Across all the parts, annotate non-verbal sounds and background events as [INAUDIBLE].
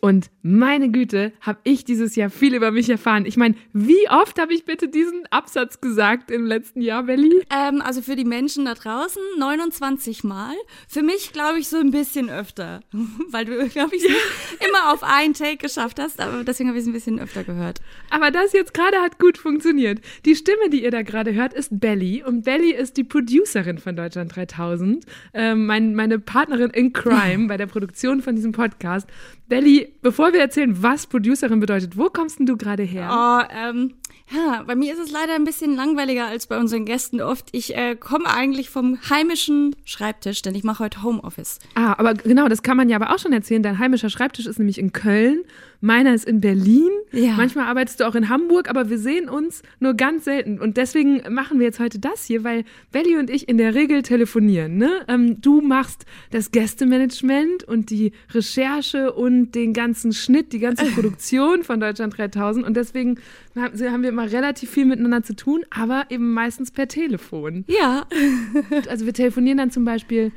Und meine Güte, habe ich dieses Jahr viel über mich erfahren. Ich meine, wie oft habe ich bitte diesen Absatz gesagt im letzten Jahr, Belly? Ähm, also für die Menschen da draußen 29 Mal. Für mich, glaube ich, so ein bisschen öfter. [LAUGHS] Weil du, glaube ich, immer auf einen Take geschafft hast. Aber deswegen habe ich es ein bisschen öfter gehört. Aber das jetzt gerade hat gut funktioniert. Die Stimme, die ihr da gerade hört, ist Belly. Und Belly ist die Producerin von Deutschland 3000. Ähm, mein, meine Partnerin in Crime [LAUGHS] bei der Produktion von diesem Podcast. Belly, bevor wir erzählen, was Producerin bedeutet, wo kommst denn du gerade her? Oh, ähm, ja, bei mir ist es leider ein bisschen langweiliger als bei unseren Gästen oft. Ich äh, komme eigentlich vom heimischen Schreibtisch, denn ich mache heute Homeoffice. Ah, aber genau, das kann man ja aber auch schon erzählen. Dein heimischer Schreibtisch ist nämlich in Köln Meiner ist in Berlin. Ja. Manchmal arbeitest du auch in Hamburg, aber wir sehen uns nur ganz selten. Und deswegen machen wir jetzt heute das hier, weil Belly und ich in der Regel telefonieren. Ne? Ähm, du machst das Gästemanagement und die Recherche und den ganzen Schnitt, die ganze [LAUGHS] Produktion von Deutschland 3000. Und deswegen haben wir immer relativ viel miteinander zu tun, aber eben meistens per Telefon. Ja. [LAUGHS] also wir telefonieren dann zum Beispiel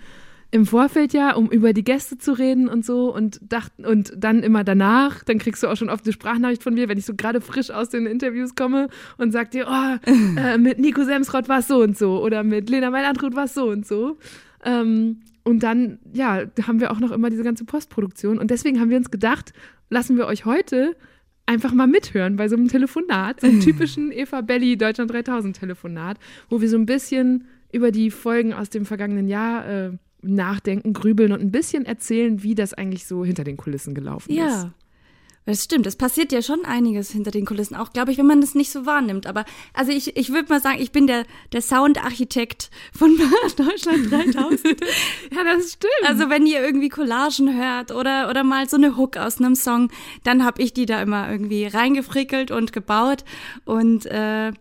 im Vorfeld ja, um über die Gäste zu reden und so und dachten und dann immer danach, dann kriegst du auch schon oft eine Sprachnachricht von mir, wenn ich so gerade frisch aus den Interviews komme und sag dir, oh, [LAUGHS] äh, mit Nico Semsrott war es so und so oder mit Lena Meilandrut war es so und so. Ähm, und dann, ja, haben wir auch noch immer diese ganze Postproduktion und deswegen haben wir uns gedacht, lassen wir euch heute einfach mal mithören bei so einem Telefonat, so einem typischen Eva Belli Deutschland 3000 Telefonat, wo wir so ein bisschen über die Folgen aus dem vergangenen Jahr äh, nachdenken, grübeln und ein bisschen erzählen, wie das eigentlich so hinter den Kulissen gelaufen ja. ist. Ja. Das stimmt, es passiert ja schon einiges hinter den Kulissen, auch glaube ich, wenn man das nicht so wahrnimmt. Aber also ich, ich würde mal sagen, ich bin der, der Soundarchitekt von [LAUGHS] Deutschland 3000. [LAUGHS] ja, das stimmt. Also wenn ihr irgendwie Collagen hört oder, oder mal so eine Hook aus einem Song, dann habe ich die da immer irgendwie reingefrickelt und gebaut. Und äh,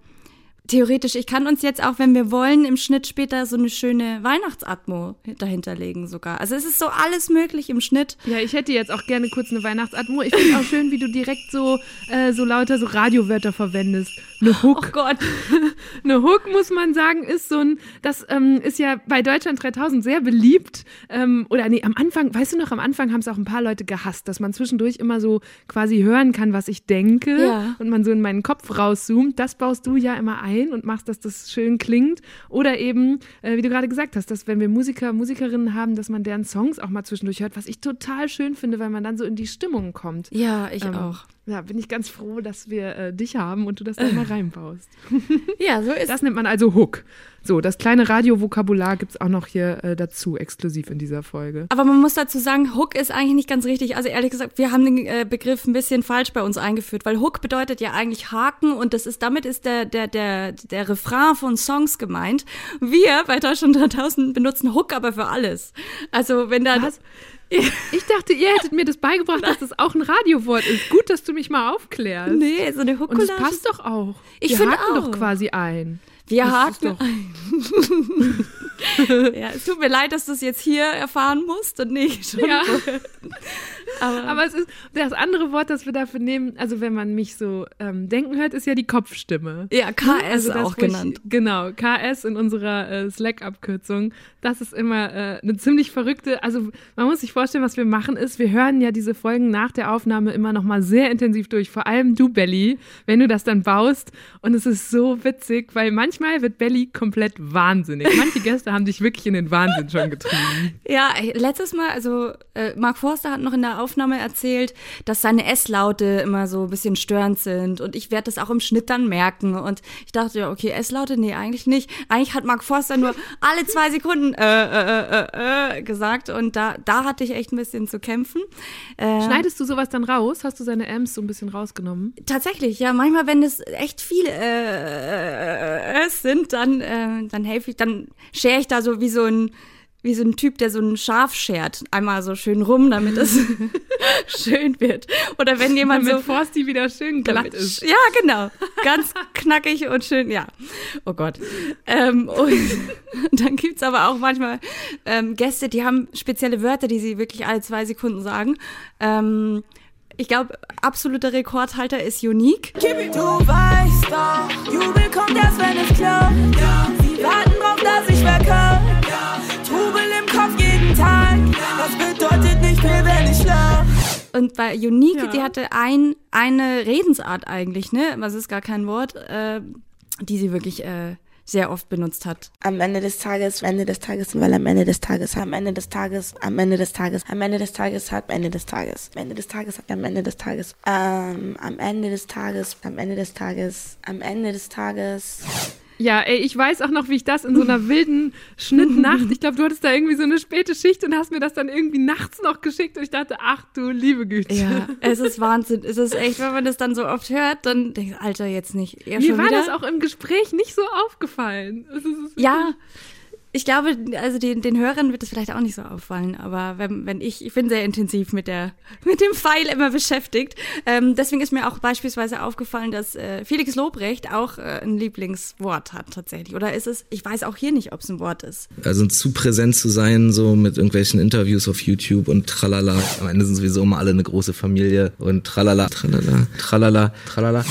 theoretisch, ich kann uns jetzt auch, wenn wir wollen, im Schnitt später so eine schöne Weihnachtsatmo dahinterlegen sogar. Also es ist so alles möglich im Schnitt. Ja, ich hätte jetzt auch gerne kurz eine Weihnachtsatmo. Ich finde auch schön, wie du direkt so, äh, so lauter so Radiowörter verwendest. Eine Hook. Oh Gott. [LAUGHS] eine Hook, muss man sagen, ist so ein, das ähm, ist ja bei Deutschland 3000 sehr beliebt. Ähm, oder nee, am Anfang, weißt du noch, am Anfang haben es auch ein paar Leute gehasst, dass man zwischendurch immer so quasi hören kann, was ich denke. Ja. Und man so in meinen Kopf rauszoomt. Das baust du ja immer ein ein und machst, dass das schön klingt. Oder eben, äh, wie du gerade gesagt hast, dass wenn wir Musiker, Musikerinnen haben, dass man deren Songs auch mal zwischendurch hört, was ich total schön finde, weil man dann so in die Stimmung kommt. Ja, ich ähm, auch. Ja, bin ich ganz froh, dass wir äh, dich haben und du das dann mal [LAUGHS] reinbaust. [LAUGHS] ja, so ist Das nennt man also Hook. So, das kleine Radiovokabular gibt es auch noch hier äh, dazu, exklusiv in dieser Folge. Aber man muss dazu sagen, Hook ist eigentlich nicht ganz richtig. Also ehrlich gesagt, wir haben den äh, Begriff ein bisschen falsch bei uns eingeführt, weil Hook bedeutet ja eigentlich Haken und das ist, damit ist der, der, der, der Refrain von Songs gemeint. Wir bei Deutschland 3000 benutzen Hook aber für alles. Also wenn da... Was? [LAUGHS] Ich dachte, ihr hättet mir das beigebracht, dass das auch ein Radiowort ist. Gut, dass du mich mal aufklärst. Nee, so eine Hook Und das passt doch auch. Ich finde auch. doch quasi ein. Wir haken ein. [LAUGHS] [LAUGHS] ja, es tut mir leid, dass du es jetzt hier erfahren musst und nicht schon. Ja. [LAUGHS] Aber, Aber, es ist das andere Wort, das wir dafür nehmen, also wenn man mich so ähm, denken hört, ist ja die Kopfstimme. Ja, KS also das, auch genannt. Ich, genau, KS in unserer äh, Slack-Abkürzung. Das ist immer äh, eine ziemlich verrückte, also man muss sich vorstellen, was wir machen ist, wir hören ja diese Folgen nach der Aufnahme immer nochmal sehr intensiv durch, vor allem du, Belly, wenn du das dann baust und es ist so witzig, weil manchmal wird Belly komplett wahnsinnig. Manche Gäste haben dich wirklich in den Wahnsinn schon getrieben. [LAUGHS] Ja, letztes Mal, also äh, Mark Forster hat noch in der Aufnahme erzählt, dass seine S-Laute immer so ein bisschen störend sind und ich werde das auch im Schnitt dann merken. Und ich dachte, ja, okay, S-Laute, nee, eigentlich nicht. Eigentlich hat Mark Forster nur [LAUGHS] alle zwei Sekunden äh, äh, äh, äh, gesagt und da, da hatte ich echt ein bisschen zu kämpfen. Äh, Schneidest du sowas dann raus? Hast du seine Amps so ein bisschen rausgenommen? Tatsächlich, ja. Manchmal, wenn es echt viele äh, äh, sind, dann, äh, dann helfe ich, dann schere ich da so wie so ein wie so ein Typ, der so ein Schaf schert. Einmal so schön rum, damit es [LAUGHS] schön wird. Oder wenn jemand Damit so. Forsti wieder schön glatt ist. Ja, genau. Ganz knackig und schön, ja. Oh Gott. Ähm, und [LAUGHS] dann gibt's aber auch manchmal ähm, Gäste, die haben spezielle Wörter, die sie wirklich alle zwei Sekunden sagen. Ähm, ich glaube, absoluter Rekordhalter ist Unique. Du weißt doch, Jubel kommt erst, wenn es klappt. Ja. Sie warten drauf, dass verkaufe. Ja. Trubel im Kopf jeden Tag. Das bedeutet nicht mehr, wenn ich lach. Und bei Unique, Ja. die hatte ein, eine Redensart eigentlich, ne? Das ist gar kein Wort, äh, die sie wirklich äh, sehr oft benutzt hat. am Ende des Tages, am Ende des Tages, weil am Ende des Tages, am Ende des Tages, am Ende des Tages, am Ende des Tages, hat am Ende des Tages, am Ende des Tages, hat am Ende des Tages, ähm, am Ende des Tages, am Ende des Tages, am Ende des Tages. Ja, ey, ich weiß auch noch, wie ich das in so einer [LAUGHS] wilden Schnittnacht, ich glaube, du hattest da irgendwie so eine späte Schicht und hast mir das dann irgendwie nachts noch geschickt und ich dachte, ach du liebe Güte. Ja, es ist [LAUGHS] Wahnsinn. Es ist echt, wenn man das dann so oft hört, dann denkt man, Alter, jetzt nicht. Ja, Mir war wieder? das auch im Gespräch nicht so aufgefallen. Ja, ich glaube, also den, den Hörern wird das vielleicht auch nicht so auffallen, aber wenn, wenn ich, ich bin sehr intensiv mit der, [LAUGHS] mit dem Pfeil immer beschäftigt. Ähm, deswegen ist mir auch beispielsweise aufgefallen, dass äh, Felix Lobrecht auch äh, ein Lieblingswort hat tatsächlich. Oder ist es, ich weiß auch hier nicht, ob es ein Wort ist. Also zu präsent zu sein, so mit irgendwelchen Interviews auf YouTube und tralala. Am Ende sind sowieso immer alle eine große Familie und tralala, tralala, tralala, tralala.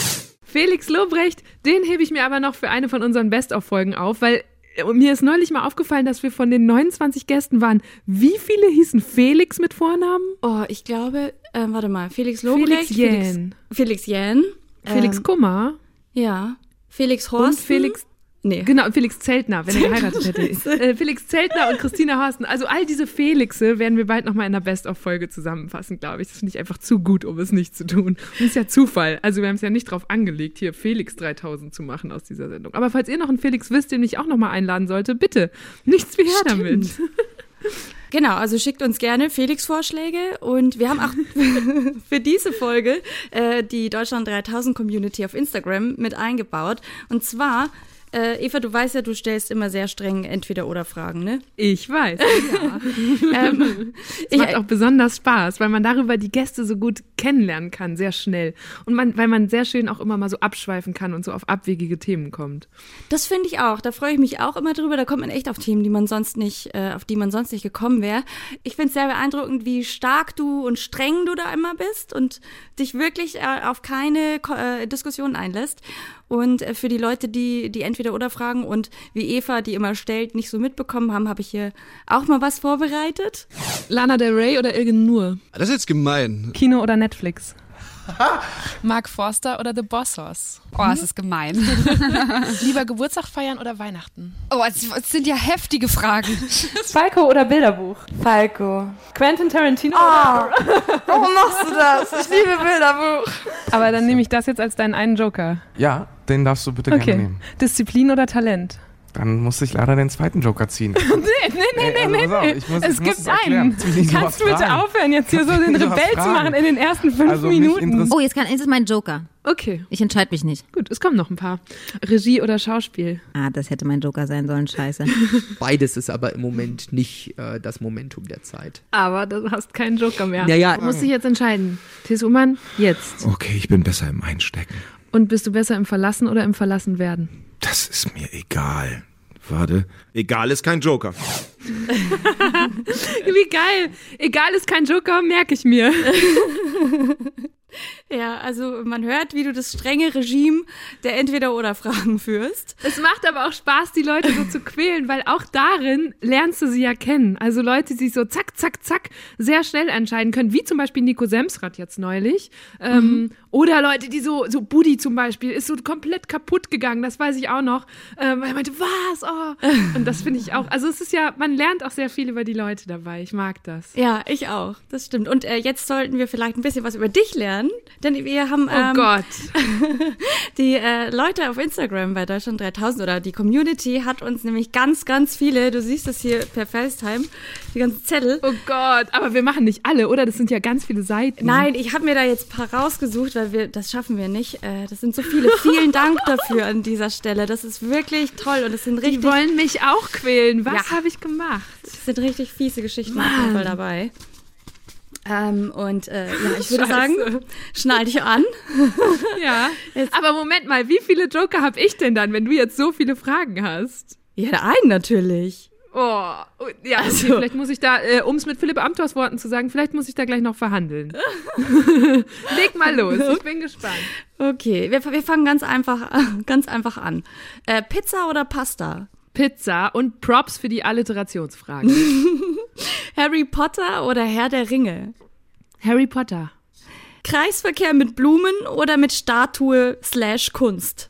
Felix Lobrecht, den hebe ich mir aber noch für eine von unseren Best-of-Folgen auf, weil äh, mir ist neulich mal aufgefallen, dass wir von den 29 Gästen waren. Wie viele hießen Felix mit Vornamen? Oh, ich glaube, äh, warte mal, Felix Lobrecht. Felix Jähn. Felix Jähn. Felix Ähm, Kummer Ja. Felix Horst. und Felix Nee. Genau, Felix Zeltner, wenn er geheiratet hätte. Äh, Felix Zeltner und Christina Horsten. Also all diese Felixe werden wir bald nochmal in der Best-of-Folge zusammenfassen, glaube ich. Das finde ich einfach zu gut, um es nicht zu tun. Und das ist ja Zufall. Also wir haben es ja nicht drauf angelegt, hier Felix 3000 zu machen aus dieser Sendung. Aber falls ihr noch einen Felix wisst, den ich auch nochmal einladen sollte, bitte, nichts wie her damit. [LAUGHS] Genau, also schickt uns gerne Felix-Vorschläge und wir haben auch [LAUGHS] für diese Folge äh, die Deutschland 3000 Community auf Instagram mit eingebaut. Und zwar, äh, Eva, du weißt ja, du stellst immer sehr streng Entweder-Oder-Fragen, ne? Ich weiß, ja. [LAUGHS] Ähm, Es macht auch besonders Spaß, weil man darüber die Gäste so gut kennenlernen kann, sehr schnell. Und man, weil man sehr schön auch immer mal so abschweifen kann und so auf abwegige Themen kommt. Das finde ich auch. Da freue ich mich auch immer drüber. Da kommt man echt auf Themen, die man sonst nicht, äh, auf die man sonst nicht gekommen wäre. Ich finde es sehr beeindruckend, wie stark du und streng du da immer bist und dich wirklich äh, auf keine äh, Diskussion einlässt. Und äh, für die Leute, die die entweder oder fragen und wie Eva, die immer stellt, nicht so mitbekommen haben, habe ich hier auch mal was vorbereitet. Lana Del Rey oder Ilgen Nur? Das ist jetzt gemein. Kino oder Netflix? [LAUGHS] Mark Forster oder The Bossos? Oh, es ist gemein. [LAUGHS] Lieber Geburtstag feiern oder Weihnachten? Oh, es, es sind ja heftige Fragen. [LAUGHS] Falco oder Bilderbuch? Falco. Quentin Tarantino Ah, warum machst du das? Ich liebe Bilderbuch. oder... Aber dann nehme ich das jetzt als deinen einen Joker. Ja, den darfst du bitte gerne Okay. nehmen. Disziplin oder Talent? Dann muss ich leider den zweiten Joker ziehen. [LAUGHS] Nee, nee, nee, Ey, nee, also auf, nee. ich muss- es ich muss gibt einen. Jetzt Kannst du bitte fragen. aufhören, jetzt hier [LAUGHS] so Jetzt den Rebell zu machen in den ersten fünf Also Minuten? Oh, jetzt kann, ist es mein Joker. Okay, Ich entscheide mich nicht. gut, es kommen noch ein paar. Regie oder Schauspiel? Ah, das hätte mein Joker sein sollen. Scheiße. [LAUGHS] Beides ist aber im Moment nicht äh, das Momentum der Zeit. Aber du hast keinen Joker mehr. Naja. Du musst dich jetzt entscheiden. T.S. Ullmann, jetzt. Okay, ich bin besser im Einstecken. Und bist du besser im Verlassen oder im Verlassen werden? Das ist mir egal. Warte. Egal ist kein Joker. [LAUGHS] Wie geil. Egal ist kein Joker, merke ich mir. [LAUGHS] Ja, also man hört, wie du das strenge Regime der Entweder-Oder-Fragen führst. Es macht aber auch Spaß, die Leute so zu quälen, weil auch darin lernst du sie ja kennen. Also Leute, die so zack, zack, zack sehr schnell entscheiden können, wie zum Beispiel Nico Semsrad jetzt neulich. Ähm, oder Leute, die so, so Buddy zum Beispiel, ist so komplett kaputt gegangen, das weiß ich auch noch. Ähm, weil er meinte, was? Oh. Und das finde ich auch, also es ist ja, man lernt auch sehr viel über die Leute dabei. Ich mag das. Ja, ich auch. Das stimmt. Und äh, jetzt sollten wir vielleicht ein bisschen was über dich lernen, Denn wir haben Oh ähm, Gott. [LAUGHS] die äh, Leute auf Instagram bei Deutschland 3000 oder die Community hat uns nämlich ganz, ganz viele, du siehst das hier per FaceTime, die ganzen Zettel. Oh Gott. Aber wir machen nicht alle, oder? Das sind ja ganz viele Seiten. Nein, ich habe mir da jetzt ein paar rausgesucht, weil wir, das schaffen wir nicht. Äh, das sind so viele. Vielen Dank [LAUGHS] dafür an dieser Stelle. Das ist wirklich toll und es sind Die richtig, wollen mich auch quälen. Was Ja. habe ich gemacht? es sind richtig fiese Geschichten auf jeden Fall dabei. Ähm, und äh, ja, ich würde Scheiße. sagen, schnall dich an. [LAUGHS] Ja. Aber Moment mal, wie viele Joker habe ich denn dann, wenn du jetzt so viele Fragen hast? Ja, einen natürlich. Oh, ja, okay, vielleicht muss ich da, äh, um es mit Philipp Amthors Worten zu sagen, vielleicht muss ich da gleich noch verhandeln. [LAUGHS] Leg mal los, ich bin gespannt. Okay, wir, wir fangen ganz einfach, [LAUGHS] ganz einfach an. Äh, Pizza oder Pasta? Pizza und Props für die Alliterationsfragen. [LAUGHS] Harry Potter oder Herr der Ringe? Harry Potter. Kreisverkehr mit Blumen oder mit Statue slash Kunst?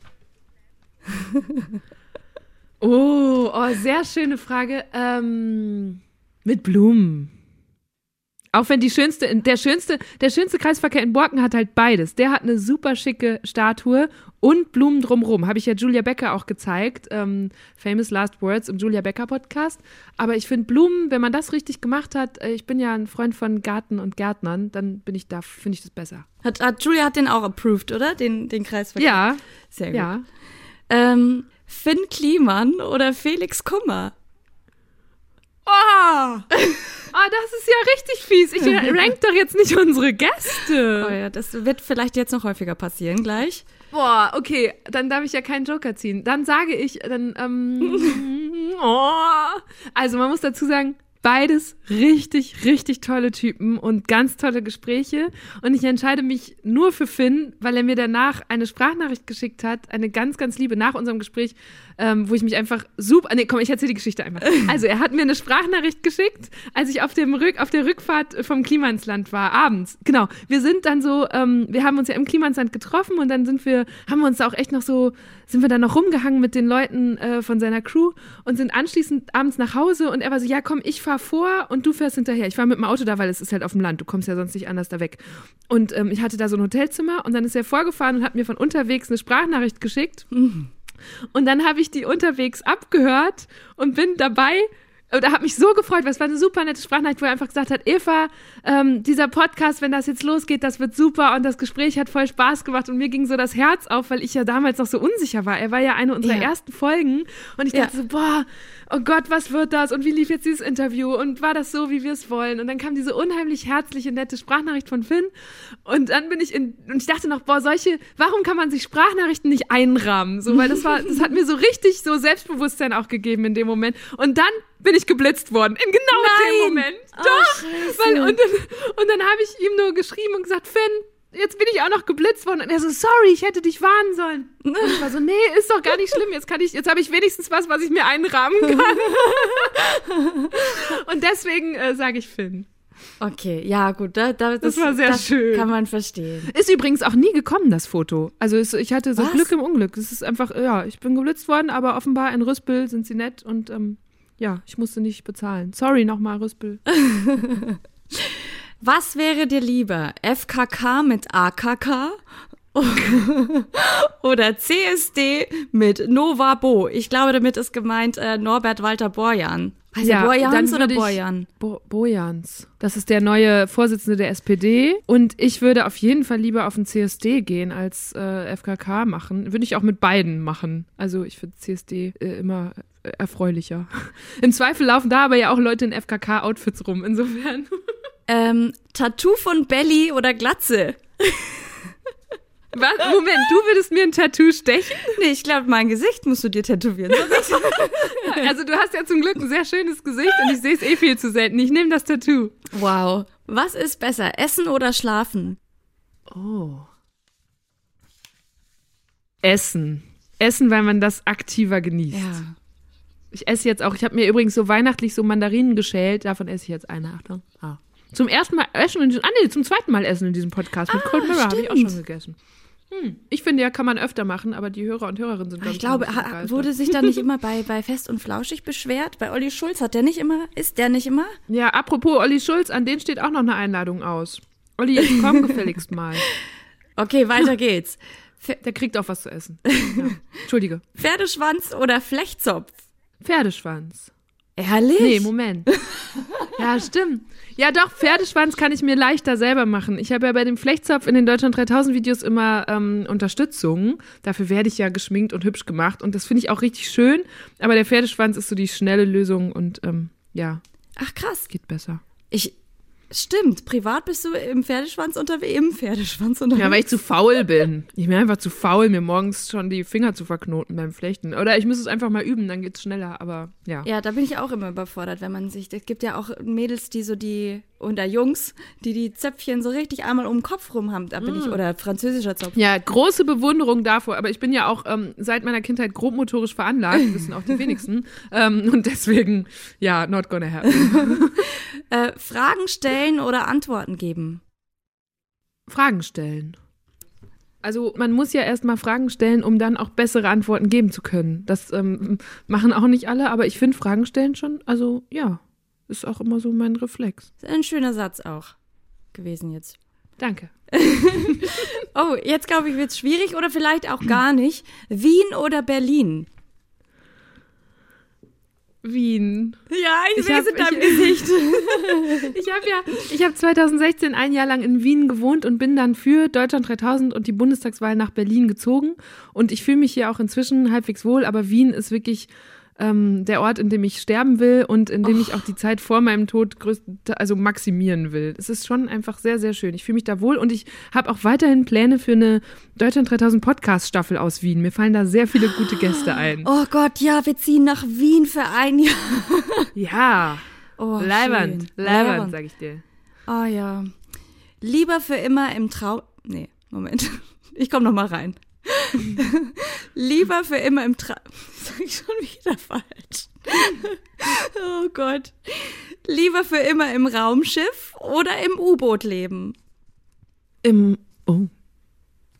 Oh, oh, sehr schöne Frage. Ähm, mit Blumen. Auch wenn die schönste, der schönste, der schönste Kreisverkehr in Borken hat halt beides. Der hat eine super schicke Statue und Blumen drumrum. Habe ich ja Julia Becker auch gezeigt. Ähm, Famous Last Words im Julia Becker Podcast. Aber ich finde Blumen, wenn man das richtig gemacht hat, äh, ich bin ja ein Freund von Garten und Gärtnern, dann bin ich da, finde ich das besser. Hat, hat Julia hat den auch approved, oder? Den, den Kreisverkehr. Ja, Sehr gut. ja. Ähm, Finn Kliman oder Felix Kummer? Oh! Ah, das ist ja richtig fies. Ich [LAUGHS] rank doch jetzt nicht unsere Gäste. Oh ja, das wird vielleicht jetzt noch häufiger passieren gleich. Boah, okay, dann darf ich ja keinen Joker ziehen. Dann sage ich, dann, ähm, [LAUGHS] [LAUGHS] oh. Also man muss dazu sagen, beides richtig, richtig tolle Typen und ganz tolle Gespräche. Und ich entscheide mich nur für Finn, weil er mir danach eine Sprachnachricht geschickt hat, eine ganz, ganz liebe nach unserem Gespräch, ähm, wo ich mich einfach super. Nee, komm, ich erzähle die Geschichte einfach. [LAUGHS] Also er hat mir eine Sprachnachricht geschickt, als ich auf dem Rück, auf der Rückfahrt vom Klimansland war, abends. Genau. Wir sind dann so, ähm, wir haben uns ja im Klimansland getroffen und dann sind wir, haben wir uns da auch echt noch so, sind wir dann noch rumgehangen mit den Leuten äh, von seiner Crew und sind anschließend abends nach Hause und er war so, ja komm, ich fahr vor und du fährst hinterher. Ich war mit dem Auto da, weil es ist halt auf dem Land, du kommst ja sonst nicht anders da weg. Und ähm, ich hatte da so ein Hotelzimmer und dann ist er vorgefahren und hat mir von unterwegs eine Sprachnachricht geschickt. Und dann habe ich die unterwegs abgehört und bin dabei. Oder habe mich so gefreut, weil es war eine super nette Sprachnachricht, wo er einfach gesagt hat, Eva, ähm, dieser Podcast, wenn das jetzt losgeht, das wird super und das Gespräch hat voll Spaß gemacht und mir ging so das Herz auf, weil ich ja damals noch so unsicher war. Er war ja eine unserer Ja. ersten Folgen und ich Ja. dachte so, boah, oh Gott, was wird das und wie lief jetzt dieses Interview und war das so, wie wir es wollen? Und dann kam diese unheimlich herzliche, nette Sprachnachricht von Finn und dann bin ich in, und ich dachte noch, boah, solche, warum kann man sich Sprachnachrichten nicht einrahmen? So, weil das war, das hat mir so richtig so Selbstbewusstsein auch gegeben in dem Moment. Und dann bin ich geblitzt worden. In genau dem Nein! Moment. Oh, Doch! scheiße. weil, und dann, und dann habe ich ihm nur geschrieben und gesagt, Finn, jetzt bin ich auch noch geblitzt worden. Und er so, sorry, ich hätte dich warnen sollen. Und ich war so, nee, ist doch gar nicht schlimm. Jetzt kann ich, jetzt habe ich wenigstens was, was ich mir einrahmen kann. [LAUGHS] und deswegen äh, sage ich Finn. Okay, ja, gut, da, da, das, war sehr das schön. Kann man verstehen. Ist übrigens auch nie gekommen, das Foto. Also es, ich hatte so Was? Glück im Unglück. Es ist einfach, ja, ich bin geblitzt worden, aber offenbar in Rüspel sind sie nett und ähm, ja, ich musste nicht bezahlen. Sorry nochmal, Rüspel. [LAUGHS] Was wäre dir lieber? FKK mit AKK? [LAUGHS] Oder CSD mit Nova Bo? Ich glaube, damit ist gemeint äh, Norbert Walter Borjan. Heißt Ja, Borjans oder Borjan? Bo Bojans. Das ist der neue Vorsitzende der SPD. Und ich würde auf jeden Fall lieber auf den CSD gehen als äh, FKK machen. Würde ich auch mit beiden machen. Also ich finde CSD äh, immer erfreulicher. [LAUGHS] Im Zweifel laufen da aber ja auch Leute in FKK-Outfits rum. Insofern. [LAUGHS] Ähm, Tattoo von Belly oder Glatze? Was? Moment, du würdest mir ein Tattoo stechen? Nee, ich glaube, mein Gesicht musst du dir tätowieren. [LAUGHS] Also du hast ja zum Glück ein sehr schönes Gesicht und ich sehe es eh viel zu selten. Ich nehme das Tattoo. wow. Was ist besser, essen oder schlafen? Oh. Essen. Essen, weil man das aktiver genießt. Ja. Ich esse jetzt auch, ich habe mir übrigens so weihnachtlich so Mandarinen geschält, davon esse ich jetzt eine, Achtung. Ah. Zum ersten Mal essen in diesem, ah nee, zum zweiten Mal essen in diesem Podcast. Mit Cold Mirror habe ich auch schon gegessen. Hm. Ich finde ja, kann man öfter machen, aber die Hörer und Hörerinnen sind, glaub Ich glaube, begeistert. wurde sich da nicht immer bei, bei Fest und Flauschig beschwert? Bei Olli Schulz hat der nicht immer, ist der nicht immer? Ja, apropos Olli Schulz, an den steht auch noch eine Einladung aus. Olli, komm [LAUGHS] gefälligst mal. Okay, weiter [LAUGHS] geht's. Der kriegt auch was zu essen. [LAUGHS] Ja. Entschuldige. Pferdeschwanz oder Flechtzopf? Pferdeschwanz. Ehrlich? Nee, Moment. [LAUGHS] Ja, stimmt. Ja, doch, Pferdeschwanz kann ich mir leichter selber machen. Ich habe ja bei dem Flechtzopf in den Deutschland 3000 Videos immer ähm, Unterstützung. Dafür werde ich ja geschminkt und hübsch gemacht und das finde ich auch richtig schön. Aber der Pferdeschwanz ist so die schnelle Lösung und ähm, ja. Ach krass. Geht besser. Ich, Stimmt, privat bist du im Pferdeschwanz unterwegs, im Pferdeschwanz unterwegs. Ja, weil ich zu faul bin. Ich bin einfach zu faul, mir morgens schon die Finger zu verknoten beim Flechten. Oder ich muss es einfach mal üben, dann geht's schneller, aber ja. Ja, da bin ich auch immer überfordert, wenn man sich, es gibt ja auch Mädels, die so die, oder Jungs, die die Zöpfchen so richtig einmal um den Kopf rum haben, da bin ich, Mm. oder französischer Zopf. Ja, große Bewunderung davor, aber ich bin ja auch ähm, seit meiner Kindheit grobmotorisch veranlagt, wissen auch die wenigsten. [LAUGHS] ähm, und deswegen, ja, not gonna happen. [LAUGHS] Äh, Fragen stellen oder Antworten geben? Fragen stellen. Also man muss ja erstmal Fragen stellen, um dann auch bessere Antworten geben zu können. Das ähm, machen auch nicht alle, aber ich finde Fragen stellen schon, also ja, ist auch immer so mein Reflex. Ist ein schöner Satz auch gewesen jetzt. Danke. [LAUGHS] oh, jetzt glaube ich, wird es schwierig oder vielleicht auch gar nicht. Wien oder Berlin? Wien. Ja, ich, Ich sehe es in deinem ich- Gesicht. [LAUGHS] Ich habe ja, ich habe 2016 ein Jahr lang in Wien gewohnt und bin dann für Deutschland 3000 und die Bundestagswahl nach Berlin gezogen. Und ich fühle mich hier auch inzwischen halbwegs wohl, aber Wien ist wirklich ähm, der Ort, in dem ich sterben will und in dem ich auch die Zeit vor meinem Tod größt, also maximieren will. Es ist schon einfach sehr, sehr schön. Ich fühle mich da wohl und ich habe auch weiterhin Pläne für eine Deutschland 3000 Podcast-Staffel aus Wien. Mir fallen da sehr viele gute Gäste ein. Oh Gott, ja, wir ziehen nach Wien für ein Jahr. Ja. Oh, Leibernd, schön. sag ich dir. Oh ja. Lieber für immer im Traum. Nee, Moment. Ich komme noch mal rein. [LAUGHS] Lieber für immer im Traum. [LAUGHS] Sag ich schon wieder falsch. [LAUGHS] oh Gott. Lieber für immer im Raumschiff oder im U-Boot leben. Im, oh,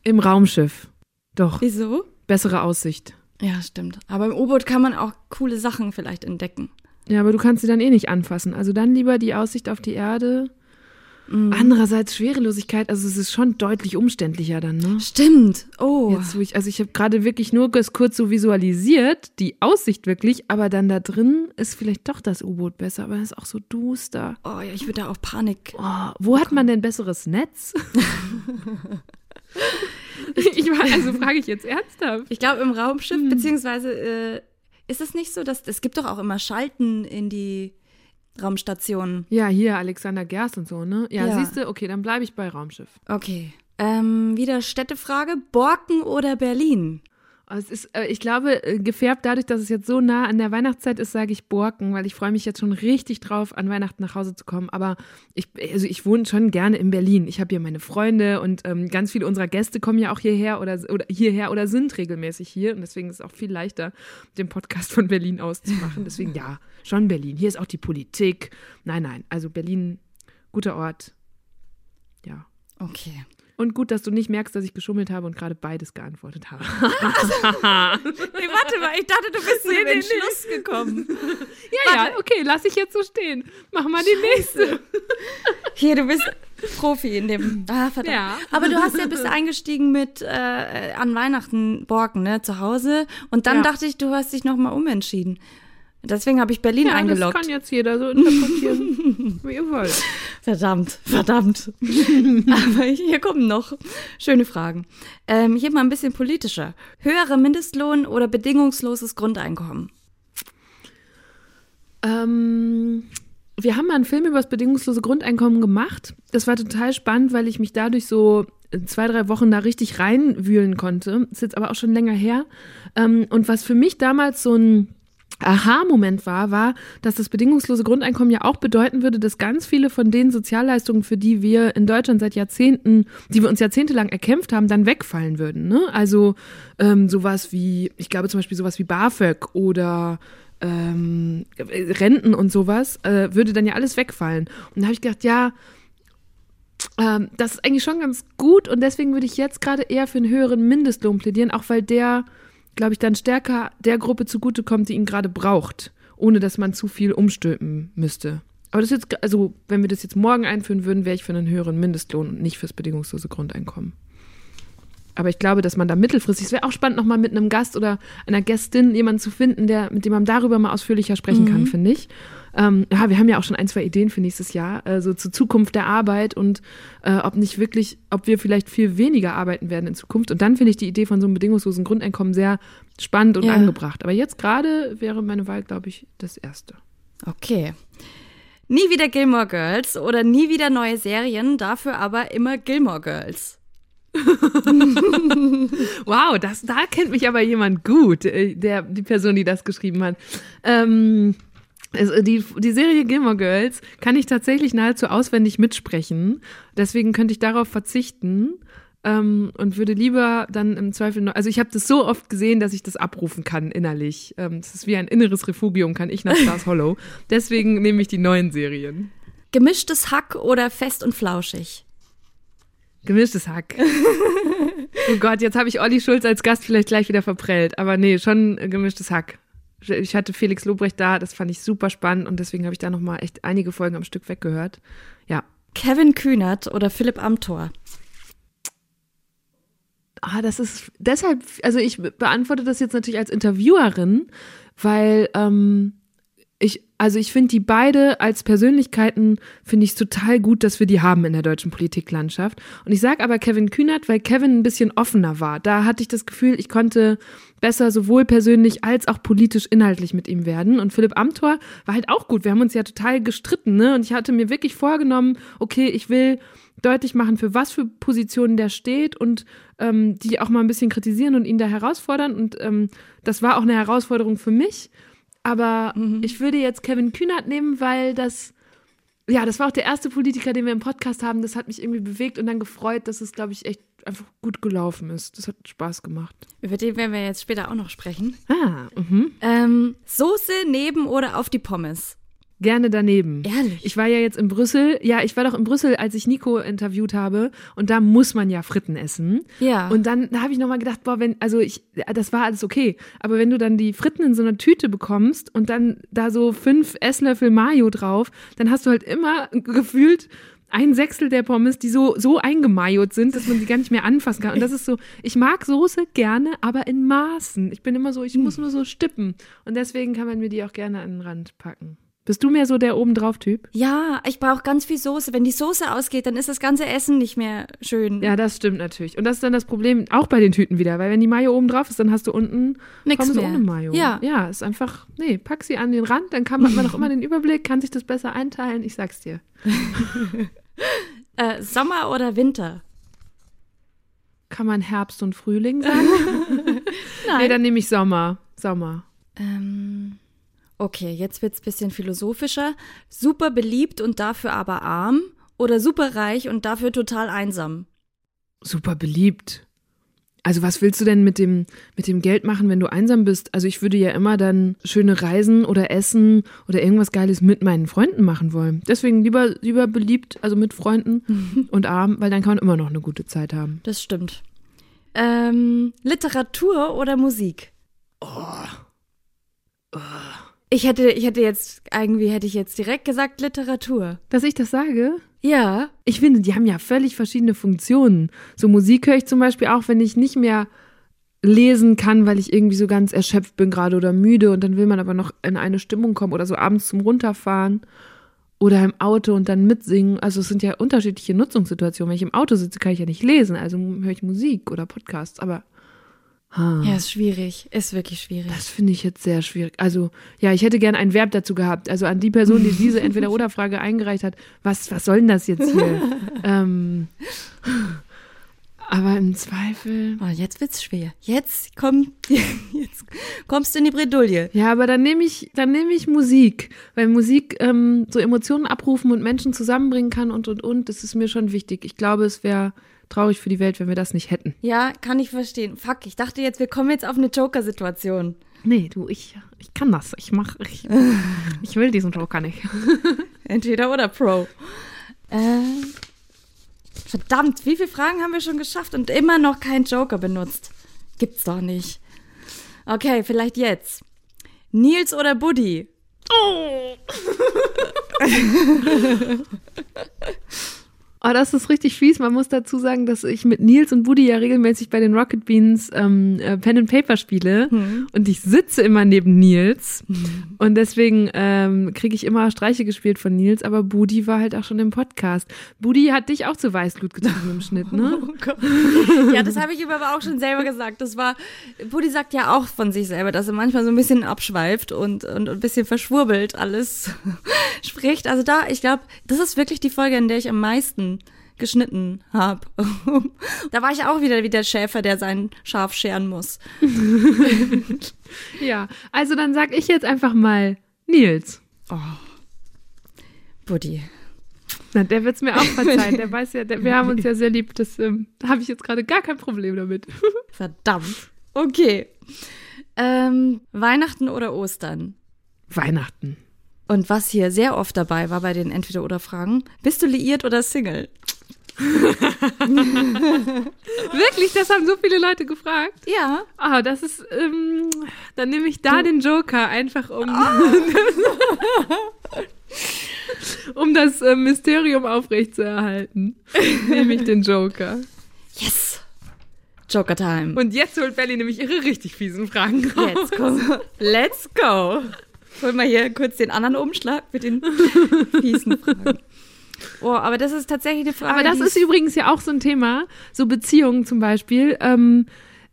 im Raumschiff. Doch. Wieso? Bessere Aussicht. Ja, stimmt. Aber im U-Boot kann man auch coole Sachen vielleicht entdecken. Ja, aber du kannst sie dann eh nicht anfassen. Also dann lieber die Aussicht auf die Erde. Mhm. Andererseits Schwerelosigkeit, also es ist schon deutlich umständlicher dann, ne? Stimmt. Oh. Jetzt, ich, also ich habe gerade wirklich nur das kurz so visualisiert, die Aussicht wirklich, aber dann da drin ist vielleicht doch das U-Boot besser, aber es ist auch so duster. Oh ja, ich würde da auch Panik. Oh, wo hat man denn besseres Netz? [LAUGHS] ich war, also frage ich jetzt ernsthaft. Ich glaube im Raumschiff, Hm. beziehungsweise äh, ist es nicht so, dass es gibt doch auch immer Schalten in die Raumstationen. Ja, hier Alexander Gerst und so, ne? Ja, Ja. siehst du, okay, dann bleibe ich bei Raumschiff. Okay. Ähm, wieder Städtefrage. Borken oder Berlin? Es ist, äh, ich glaube, äh, gefärbt dadurch, dass es jetzt so nah an der Weihnachtszeit ist, sage ich Borken, weil ich freue mich jetzt schon richtig drauf, an Weihnachten nach Hause zu kommen. Aber ich, also ich wohne schon gerne in Berlin. Ich habe hier meine Freunde und ähm, ganz viele unserer Gäste kommen ja auch hierher oder, oder hierher oder sind regelmäßig hier. Und deswegen ist es auch viel leichter, den Podcast von Berlin aus zu machen. Deswegen ja, schon Berlin. Hier ist auch die Politik. Nein, nein. Also Berlin, guter Ort. Ja. Okay. Und gut, dass du nicht merkst, dass ich geschummelt habe und gerade beides geantwortet habe. [LAUGHS] Nee, warte mal, ich dachte, du bist zu Nee, dem nee, nee. Entschluss gekommen. [LAUGHS] Ja, ja, okay, lass ich jetzt so stehen. Mach mal die nächste. Hier, du bist Profi in dem. Ah, verdammt. Ja. Aber du hast ja bist eingestiegen mit äh, an Weihnachten Borken, ne, zu Hause. Und dann Ja. dachte ich, du hast dich nochmal umentschieden. Deswegen habe ich Berlin Ja, eingeloggt. das kann jetzt jeder so interpretieren, [LAUGHS] wie ihr wollt. Verdammt, verdammt. [LAUGHS] Aber hier kommen noch schöne Fragen. Ähm, hier mal ein bisschen politischer. Höherer Mindestlohn oder bedingungsloses Grundeinkommen? Ähm, wir haben mal einen Film über das bedingungslose Grundeinkommen gemacht. Das war total spannend, weil ich mich dadurch so zwei, drei Wochen da richtig reinwühlen konnte. Ist jetzt aber auch schon länger her. Ähm, und was für mich damals so ein Aha-Moment war, war, dass das bedingungslose Grundeinkommen ja auch bedeuten würde, dass ganz viele von den Sozialleistungen, für die wir in Deutschland seit Jahrzehnten, die wir uns jahrzehntelang erkämpft haben, dann wegfallen würden. Ne? Also ähm, sowas wie, ich glaube zum Beispiel sowas wie BAföG oder ähm, Renten und sowas, äh, würde dann ja alles wegfallen. Und da habe ich gedacht, ja, ähm, das ist eigentlich schon ganz gut und deswegen würde ich jetzt gerade eher für einen höheren Mindestlohn plädieren, auch weil der, glaube ich, dann stärker der Gruppe zugutekommt, die ihn gerade braucht, ohne dass man zu viel umstülpen müsste. Aber das jetzt, also wenn wir das jetzt morgen einführen würden, wäre ich für einen höheren Mindestlohn und nicht fürs bedingungslose Grundeinkommen. Aber ich glaube, dass man da mittelfristig, es wäre auch spannend, nochmal mit einem Gast oder einer Gästin jemanden zu finden, der, mit dem man darüber mal ausführlicher sprechen kann, Mhm. finde ich. Ähm, ja, wir haben ja auch schon ein, zwei Ideen für nächstes Jahr, äh, so zur Zukunft der Arbeit und äh, ob nicht wirklich, ob wir vielleicht viel weniger arbeiten werden in Zukunft. Und dann finde ich die Idee von so einem bedingungslosen Grundeinkommen sehr spannend und Ja. angebracht. Aber jetzt gerade wäre meine Wahl, glaube ich, das erste. Okay. Nie wieder Gilmore Girls oder nie wieder neue Serien, dafür aber immer Gilmore Girls. [LAUGHS] Wow, das, da kennt mich aber jemand gut, äh, der, die Person, die das geschrieben hat. Ähm, also die, die Serie Gilmore Girls kann ich tatsächlich nahezu auswendig mitsprechen. Deswegen könnte ich darauf verzichten ähm, und würde lieber dann im Zweifel noch. Also ich habe das so oft gesehen, dass ich das abrufen kann innerlich. Ähm, das ist wie ein inneres Refugium, kann ich nach Stars Hollow. Deswegen nehme ich die neuen Serien. Gemischtes Hack oder fest und flauschig? Gemischtes Hack. [LAUGHS] oh Gott, jetzt habe ich Olli Schulz als Gast vielleicht gleich wieder verprellt. Aber nee, schon gemischtes Hack. Ich hatte Felix Lobrecht da, das fand ich super spannend und deswegen habe ich da nochmal echt einige Folgen am Stück weggehört. Ja. Kevin Kühnert oder Philipp Amthor? Ah, das ist deshalb, also ich beantworte das jetzt natürlich als Interviewerin, weil ähm, ich, also ich finde die beide als Persönlichkeiten, finde ich total gut, dass wir die haben in der deutschen Politiklandschaft. Und ich sage aber Kevin Kühnert, weil Kevin ein bisschen offener war. Da hatte ich das Gefühl, ich konnte besser sowohl persönlich als auch politisch inhaltlich mit ihm werden. Und Philipp Amthor war halt auch gut. Wir haben uns ja total gestritten, ne? Und ich hatte mir wirklich vorgenommen, okay, ich will deutlich machen, für was für Positionen der steht und ähm, die auch mal ein bisschen kritisieren und ihn da herausfordern. Und ähm, das war auch eine Herausforderung für mich. Aber ich würde jetzt Kevin Kühnert nehmen, weil das, ja, das war auch der erste Politiker, den wir im Podcast haben. Das hat mich irgendwie bewegt und dann gefreut, dass es, glaube ich, echt einfach gut gelaufen ist. Das hat Spaß gemacht. Über den werden wir jetzt später auch noch sprechen. Ah, mhm. Ähm, Soße neben oder auf die Pommes? Gerne daneben. Ehrlich? Ich war ja jetzt in Brüssel. Ja, ich war doch in Brüssel, als ich Nico interviewt habe. Und da muss man ja Fritten essen. Ja. Und dann da habe ich nochmal gedacht, boah, wenn, also ich, das war alles okay. Aber wenn du dann die Fritten in so einer Tüte bekommst und dann da so fünf Esslöffel Mayo drauf, dann hast du halt immer gefühlt ein Sechstel der Pommes, die so, so eingemajot sind, dass man sie gar nicht mehr anfassen kann. Und das ist so, ich mag Soße gerne, aber in Maßen. Ich bin immer so, ich muss nur so stippen. Und deswegen kann man mir die auch gerne an den Rand packen. Bist du mehr so der obendrauf-Typ? Ja, ich brauche ganz viel Soße. Wenn die Soße ausgeht, dann ist das ganze Essen nicht mehr schön. Ja, das stimmt natürlich. Und das ist dann das Problem auch bei den Tüten wieder, weil wenn die Mayo oben drauf ist, dann hast du unten Pommes mehr. ohne Mayo. Ja. Ja, ist einfach, nee, pack sie an den Rand, dann kann man, auch immer den Überblick, kann sich das besser einteilen. Ich sag's dir. [LAUGHS] Äh, Sommer oder Winter? Kann man Herbst und Frühling sagen? [LAUGHS] Nee, dann nehme ich Sommer. Sommer. Ähm, okay, jetzt wird's bisschen philosophischer. Super beliebt und dafür aber arm oder super reich und dafür total einsam? Super beliebt. Also was willst du denn mit dem, mit dem Geld machen, wenn du einsam bist? Also ich würde ja immer dann schöne Reisen oder Essen oder irgendwas Geiles mit meinen Freunden machen wollen. Deswegen lieber, lieber beliebt, also mit Freunden [LAUGHS] und arm, weil dann kann man immer noch eine gute Zeit haben. Das stimmt. Ähm, Literatur oder Musik? Ich hätte, ich hätte jetzt, irgendwie hätte ich jetzt direkt gesagt Literatur. Dass ich das sage? Ja. Ich finde, die haben ja völlig verschiedene Funktionen. So Musik höre ich zum Beispiel auch, wenn ich nicht mehr lesen kann, weil ich irgendwie so ganz erschöpft bin gerade oder müde und dann will man aber noch in eine Stimmung kommen oder so abends zum Runterfahren oder im Auto und dann mitsingen. Also es sind ja unterschiedliche Nutzungssituationen. Wenn ich im Auto sitze, kann ich ja nicht lesen, also höre ich Musik oder Podcasts, aber ha, Ja, ist schwierig. Ist wirklich schwierig. das finde ich jetzt sehr schwierig. Also ja, ich hätte gern ein Verb dazu gehabt. Also an die Person, die diese [LAUGHS] Entweder-Oder-Frage eingereicht hat, was, was soll denn das jetzt hier? [LAUGHS] ähm, aber im Zweifel. Oh, jetzt wird's schwer. Jetzt komm, [LAUGHS] jetzt kommst du in die Bredouille. Ja, aber dann nehme ich, dann nehme ich Musik, weil Musik ähm, so Emotionen abrufen und Menschen zusammenbringen kann und und und. Das ist mir schon wichtig. Ich glaube, es wäre traurig für die Welt, wenn wir das nicht hätten. Ja, kann ich verstehen. Fuck, ich dachte jetzt, wir kommen jetzt auf eine Joker-Situation. Nee, du, ich, ich kann das. Ich mach, ich, [LAUGHS] ich will diesen Joker nicht. [LAUGHS] Entweder oder Pro. Äh, verdammt, wie viele Fragen haben wir schon geschafft und immer noch keinen Joker benutzt? Gibt's doch nicht. Okay, vielleicht jetzt. Nils oder Buddy? Oh, [LAUGHS] das ist richtig fies. Man muss dazu sagen, dass ich mit Nils und Buddy ja regelmäßig bei den Rocket Beans ähm, äh, Pen and Paper spiele Hm. und ich sitze immer neben Nils und deswegen ähm, kriege ich immer Streiche gespielt von Nils, aber Buddy war halt auch schon im Podcast. Buddy hat dich auch zu Weißglut getrieben im Schnitt, ne? Oh Gott. Ja, das habe ich ihm aber auch schon selber gesagt. Das war, Buddy sagt ja auch von sich selber, dass er manchmal so ein bisschen abschweift und, und ein bisschen verschwurbelt alles [LAUGHS] spricht. Also da, ich glaube, das ist wirklich die Folge, in der ich am meisten geschnitten habe. [LAUGHS] da war ich auch wieder wie der Schäfer, der sein Schaf scheren muss. [LAUGHS] Ja, also dann sag ich jetzt einfach mal Nils. Buddy. Na, der wird's mir auch verzeihen. Der [LAUGHS] weiß ja, der, wir haben uns ja sehr lieb. Das ähm, habe ich jetzt gerade gar kein Problem damit. Verdammt. Okay. Ähm, Weihnachten oder Ostern? Weihnachten. Und was hier sehr oft dabei war bei den Entweder-Oder-Fragen, bist du liiert oder Single? [LAUGHS] Wirklich, das haben so viele Leute gefragt. Ja. Ah, das ist, ähm, dann nehme ich da den Joker einfach um, [LAUGHS] um das äh, Mysterium aufrechtzuerhalten. nehme ich den Joker. Yes! Joker Time. Und jetzt holt Belly nämlich ihre richtig fiesen Fragen raus. Let's go. Let's go. Hol mal hier kurz den anderen Umschlag mit den fiesen Fragen. Oh, aber das ist tatsächlich eine Frage. Aber das ist übrigens ja auch so ein Thema, so Beziehungen zum Beispiel. Ähm,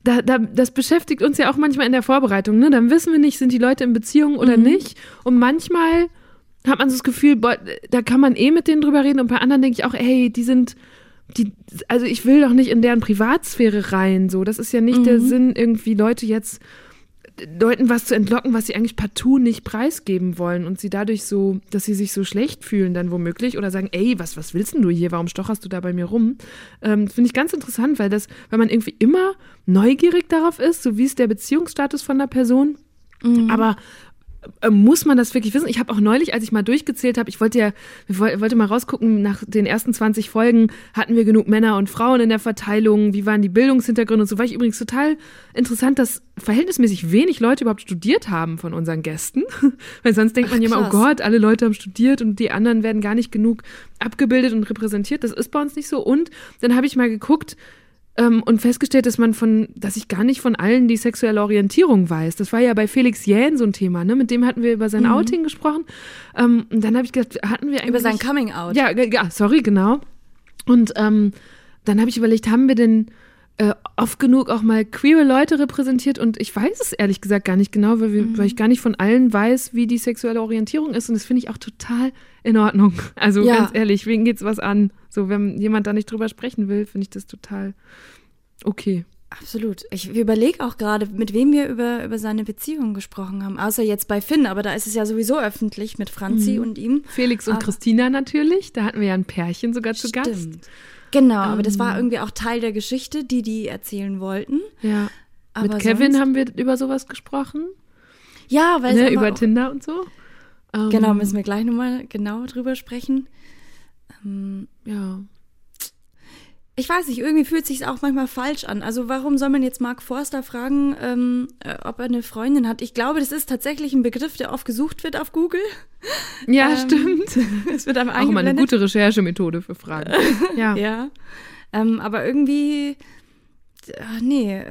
da, da, das beschäftigt uns ja auch manchmal in der Vorbereitung. Ne? Dann wissen wir nicht, sind die Leute in Beziehung oder nicht. Und manchmal hat man so das Gefühl, boah, da kann man eh mit denen drüber reden. Und bei anderen denke ich auch, ey, die sind, die, also ich will doch nicht in deren Privatsphäre rein. So, das ist ja nicht der Sinn, irgendwie Leute jetzt Leuten was zu entlocken, was sie eigentlich partout nicht preisgeben wollen und sie dadurch so, dass sie sich so schlecht fühlen dann womöglich oder sagen, ey, was, was willst denn du hier? Warum stocherst du da bei mir rum? Ähm, Finde ich ganz interessant, weil das, weil man irgendwie immer neugierig darauf ist, so wie ist der Beziehungsstatus von der Person. Aber äh, muss man das wirklich wissen? Ich habe auch neulich, als ich mal durchgezählt habe, ich wollte ja, ich woll- wollte mal rausgucken, nach den ersten 20 Folgen hatten wir genug Männer und Frauen in der Verteilung, wie waren die Bildungshintergründe und so, war ich übrigens total interessant, dass verhältnismäßig wenig Leute überhaupt studiert haben von unseren Gästen. [LAUGHS] Weil sonst denkt man ja immer, oh. Gott, alle Leute haben studiert und die anderen werden gar nicht genug abgebildet und repräsentiert. Das ist bei uns nicht so. Und dann habe ich mal geguckt, ähm, und festgestellt, dass man von, dass ich gar nicht von allen die sexuelle Orientierung weiß. Das war ja bei Felix Jähn so ein Thema, ne? Mit dem hatten wir über sein Outing gesprochen. Ähm, und dann habe ich gedacht, hatten wir eigentlich. Über sein Coming Out. Ja, ja, sorry, genau. Und ähm, dann habe ich überlegt, haben wir denn äh, oft genug auch mal queere Leute repräsentiert und ich weiß es ehrlich gesagt gar nicht genau, weil, wir, weil ich gar nicht von allen weiß, wie die sexuelle Orientierung ist und das finde ich auch total in Ordnung. [LAUGHS] Also Ja. ganz ehrlich, wen geht's was an? So, wenn jemand da nicht drüber sprechen will, finde ich das total okay. Absolut. Ich überlege auch gerade, mit wem wir über, über seine Beziehung gesprochen haben. Außer jetzt bei Finn, aber da ist es ja sowieso öffentlich mit Franzi und ihm. Felix und Aber- Christina natürlich, da hatten wir ja ein Pärchen sogar zu Gast. Genau, aber das Ähm. war irgendwie auch Teil der Geschichte, die die erzählen wollten. Ja. Aber Mit Kevin sonst- haben wir über sowas gesprochen, Ja, weil ne, über auch, Tinder und so. Ähm, Genau, müssen wir gleich nochmal genau drüber sprechen. Ähm, Ja. Ich weiß nicht, irgendwie fühlt sich auch manchmal falsch an. Also warum soll man jetzt Mark Forster fragen, ähm, äh, ob er eine Freundin hat? Ich glaube, das ist tatsächlich ein Begriff, der oft gesucht wird auf Google. Ja, Ähm, stimmt. [LAUGHS] Es wird einem Auch mal eine gute Recherchemethode für Fragen. [LAUGHS] Ja. Ja. Ähm, aber irgendwie, äh, nee,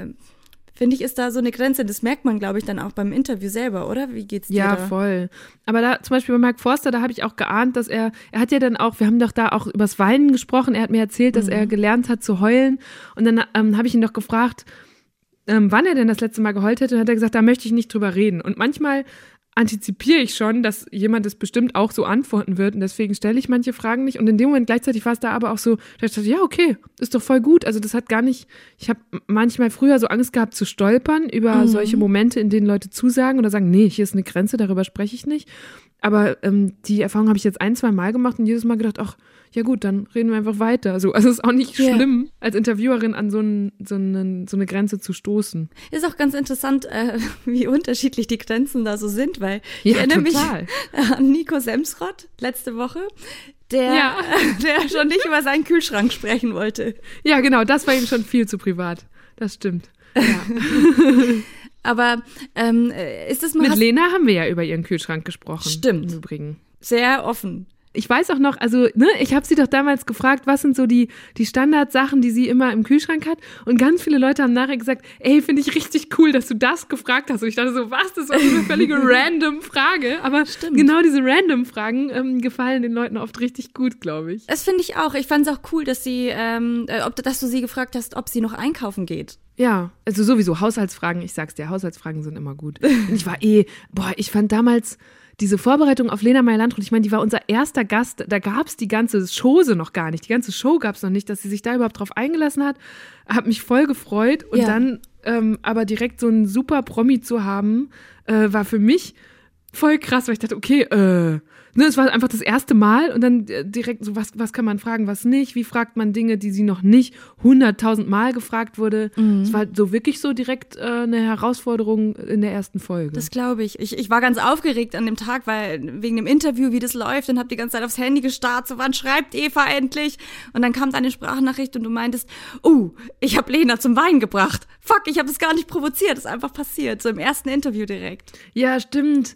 finde ich, ist da so eine Grenze. Das merkt man, glaube ich, dann auch beim Interview selber, oder? Wie geht's dir Ja, da? voll. Aber da zum Beispiel bei Mark Forster, da habe ich auch geahnt, dass er, er hat ja dann auch, wir haben doch da auch übers Weinen gesprochen. Er hat mir erzählt, dass Mhm. er gelernt hat zu heulen. Und dann ähm, habe ich ihn doch gefragt, ähm, wann er denn das letzte Mal geheult hätte. Und hat er gesagt, da möchte ich nicht drüber reden. Und manchmal antizipiere ich schon, dass jemand es bestimmt auch so antworten wird. Und deswegen stelle ich manche Fragen nicht. Und in dem Moment gleichzeitig war es da aber auch so, ich dachte, ja, okay, ist doch voll gut. Also das hat gar nicht, ich habe manchmal früher so Angst gehabt zu stolpern über Mhm. solche Momente, in denen Leute zusagen oder sagen, nee, hier ist eine Grenze, darüber spreche ich nicht. Aber ähm, die Erfahrung habe ich jetzt ein, zwei Mal gemacht und jedes Mal gedacht, ach, ja gut, dann reden wir einfach weiter. So, [LAUGHS] also es ist auch nicht Ja. schlimm, als Interviewerin an so, einen, so, einen, so eine Grenze zu stoßen. Ist auch ganz interessant, äh, [LAUGHS] wie unterschiedlich die Grenzen da so sind, weil ich Ja, erinnere total. mich [LAUGHS] an Nico Semsrott letzte Woche, der, Ja. der schon nicht über seinen Kühlschrank sprechen wollte. Ja, genau, das war ihm schon viel zu privat. Das stimmt. Aber ähm, äh, ist das mal Mit Lena haben wir ja über ihren Kühlschrank gesprochen. Stimmt. Im Übrigen. sehr offen. Ich weiß auch noch, also, ne, ich habe sie doch damals gefragt, was sind so die, die Standardsachen, die sie immer im Kühlschrank hat. Und ganz viele Leute haben nachher gesagt, ey, finde ich richtig cool, dass du das gefragt hast. Und ich dachte so, was, das war eine völlige [LAUGHS] random Frage. Aber genau diese random Fragen ähm, gefallen den Leuten oft richtig gut, glaube ich. Das finde ich auch. Ich fand es auch cool, dass sie, ähm, äh, ob, dass du sie gefragt hast, ob sie noch einkaufen geht. Ja, also sowieso Haushaltsfragen, ich sag's dir, Haushaltsfragen sind immer gut. Und ich war eh, boah, ich fand damals diese Vorbereitung auf Lena Meyer-Landrut, ich meine, die war unser erster Gast, da gab's die ganze Chose noch gar nicht, die ganze Show gab's noch nicht, dass sie sich da überhaupt drauf eingelassen hat, hat mich voll gefreut und Ja. dann ähm, aber direkt so einen super Promi zu haben, äh, war für mich voll krass, weil ich dachte, okay, äh, ne, es war einfach das erste Mal und dann äh, direkt so, was, was kann man fragen, was nicht, wie fragt man Dinge, die sie noch nicht hunderttausend Mal gefragt wurde. Es war so wirklich so direkt äh, eine Herausforderung in der ersten Folge. Das glaube ich. ich. Ich war ganz aufgeregt an dem Tag, weil wegen dem Interview, wie das läuft, und hab die ganze Zeit aufs Handy gestarrt, so wann schreibt Eva endlich? Und dann kam deine Sprachnachricht und du meintest, oh, ich habe Lena zum Wein gebracht. Fuck, ich habe es gar nicht provoziert, ist einfach passiert, so im ersten Interview direkt. Ja, stimmt.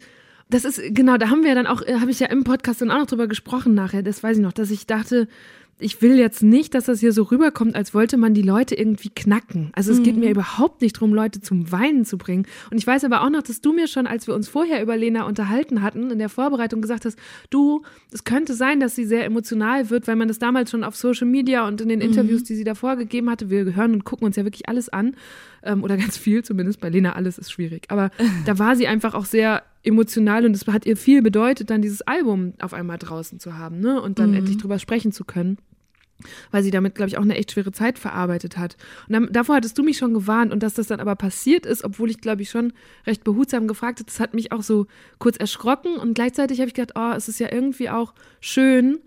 Das ist, genau, da haben wir dann auch, äh, habe ich ja im Podcast dann auch noch drüber gesprochen nachher, das weiß ich noch, dass ich dachte, ich will jetzt nicht, dass das hier so rüberkommt, als wollte man die Leute irgendwie knacken. Also es geht mir überhaupt nicht darum, Leute zum Weinen zu bringen. Und ich weiß aber auch noch, dass du mir schon, als wir uns vorher über Lena unterhalten hatten, in der Vorbereitung gesagt hast, du, es könnte sein, dass sie sehr emotional wird, weil man das damals schon auf Social Media und in den Interviews, die sie davor gegeben hatte, wir hören und gucken uns ja wirklich alles an, ähm, oder [LAUGHS] ganz viel zumindest, bei Lena alles ist schwierig. Aber da war sie einfach auch sehr emotional und es hat ihr viel bedeutet, dann dieses Album auf einmal draußen zu haben, ne? Und dann endlich drüber sprechen zu können weil sie damit, glaube ich, auch eine echt schwere Zeit verarbeitet hat. Und dann, davor hattest du mich schon gewarnt und dass das dann aber passiert ist, obwohl ich, glaube ich, schon recht behutsam gefragt habe, das hat mich auch so kurz erschrocken und gleichzeitig habe ich gedacht, oh, es ist ja irgendwie auch schön,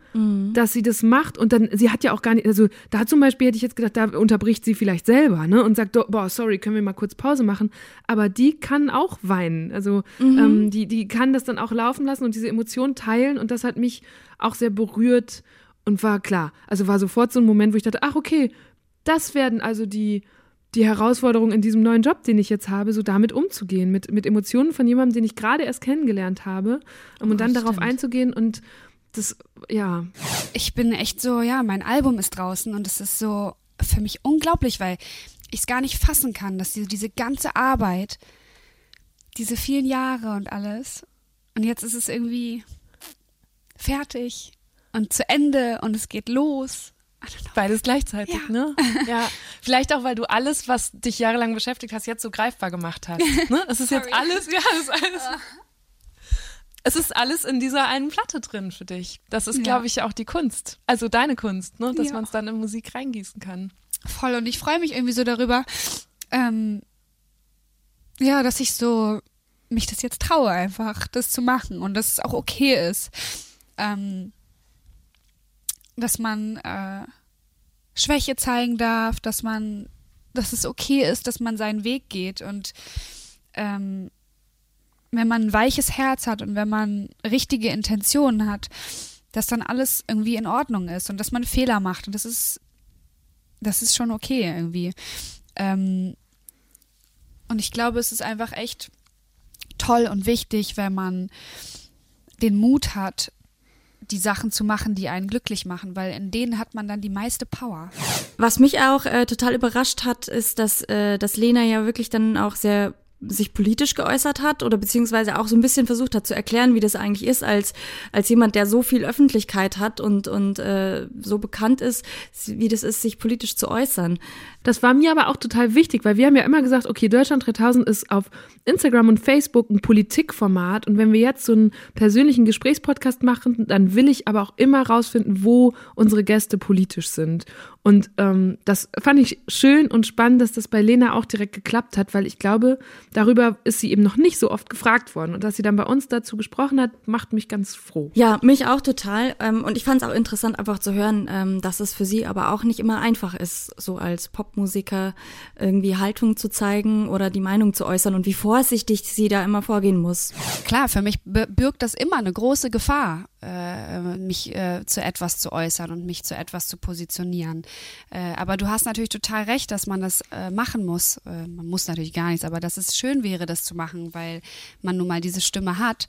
dass sie das macht. Und dann, sie hat ja auch gar nicht, also da zum Beispiel hätte ich jetzt gedacht, da unterbricht sie vielleicht selber, ne, und sagt, boah, sorry, können wir mal kurz Pause machen, aber die kann auch weinen, also ähm, die, die kann das dann auch laufen lassen und diese Emotionen teilen. Und das hat mich auch sehr berührt und war klar, also war sofort so ein Moment, wo ich dachte, ach okay, das werden also die, die Herausforderungen in diesem neuen Job, den ich jetzt habe, so damit umzugehen, mit, mit Emotionen von jemandem, den ich gerade erst kennengelernt habe, um und dann darauf einzugehen und das, ja. Ich bin echt so, ja, mein Album ist draußen und es ist so für mich unglaublich, weil ich es gar nicht fassen kann, dass diese, diese ganze Arbeit, diese vielen Jahre und alles, und jetzt ist es irgendwie fertig und zu Ende und es geht los. Beides gleichzeitig, ne? [LAUGHS] Ja. Vielleicht auch, weil du alles, was dich jahrelang beschäftigt hast, jetzt so greifbar gemacht hast. Ne? Es ist jetzt alles, ja, es ist alles. Es ist alles in dieser einen Platte drin für dich. Das ist, Ja. glaube ich, auch die Kunst. Also deine Kunst, ne? Dass Ja. man es dann in Musik reingießen kann. Voll und ich freue mich irgendwie so darüber, ähm, ja, dass ich so mich das jetzt traue einfach, das zu machen und dass es auch okay ist, ähm, dass man äh, Schwäche zeigen darf, dass man, dass es okay ist, dass man seinen Weg geht und ähm, wenn man ein weiches Herz hat und wenn man richtige Intentionen hat, dass dann alles irgendwie in Ordnung ist und dass man Fehler macht und das ist das ist schon okay irgendwie. Ähm, und ich glaube, es ist einfach echt toll und wichtig, wenn man den Mut hat, die Sachen zu machen, die einen glücklich machen, weil in denen hat man dann die meiste Power. Was mich auch äh, total überrascht hat, ist, dass, äh, dass Lena ja wirklich dann auch sehr sich politisch geäußert hat oder beziehungsweise auch so ein bisschen versucht hat zu erklären, wie das eigentlich ist, als, als jemand, der so viel Öffentlichkeit hat und, und äh, so bekannt ist, wie das ist, sich politisch zu äußern. Das war mir aber auch total wichtig, weil wir haben ja immer gesagt, okay, Deutschland 3000 ist auf Instagram und Facebook ein Politikformat und wenn wir jetzt so einen persönlichen Gesprächspodcast machen, dann will ich aber auch immer rausfinden, wo unsere Gäste politisch sind. Und ähm, das fand ich schön und spannend, dass das bei Lena auch direkt geklappt hat, weil ich glaube, darüber ist sie eben noch nicht so oft gefragt worden und dass sie dann bei uns dazu gesprochen hat, macht mich ganz froh. Ja, mich auch total. Ähm, und ich fand es auch interessant, einfach zu hören, ähm, dass es für sie aber auch nicht immer einfach ist, so als Popmusiker irgendwie Haltung zu zeigen oder die Meinung zu äußern und wie vorsichtig sie da immer vorgehen muss. Klar, für mich birgt das immer eine große Gefahr, äh, mich äh, zu etwas zu äußern und mich zu etwas zu positionieren. Äh, aber du hast natürlich total recht, dass man das äh, machen muss. Äh, man muss natürlich gar nichts, aber dass es schön wäre, das zu machen, weil man nun mal diese Stimme hat.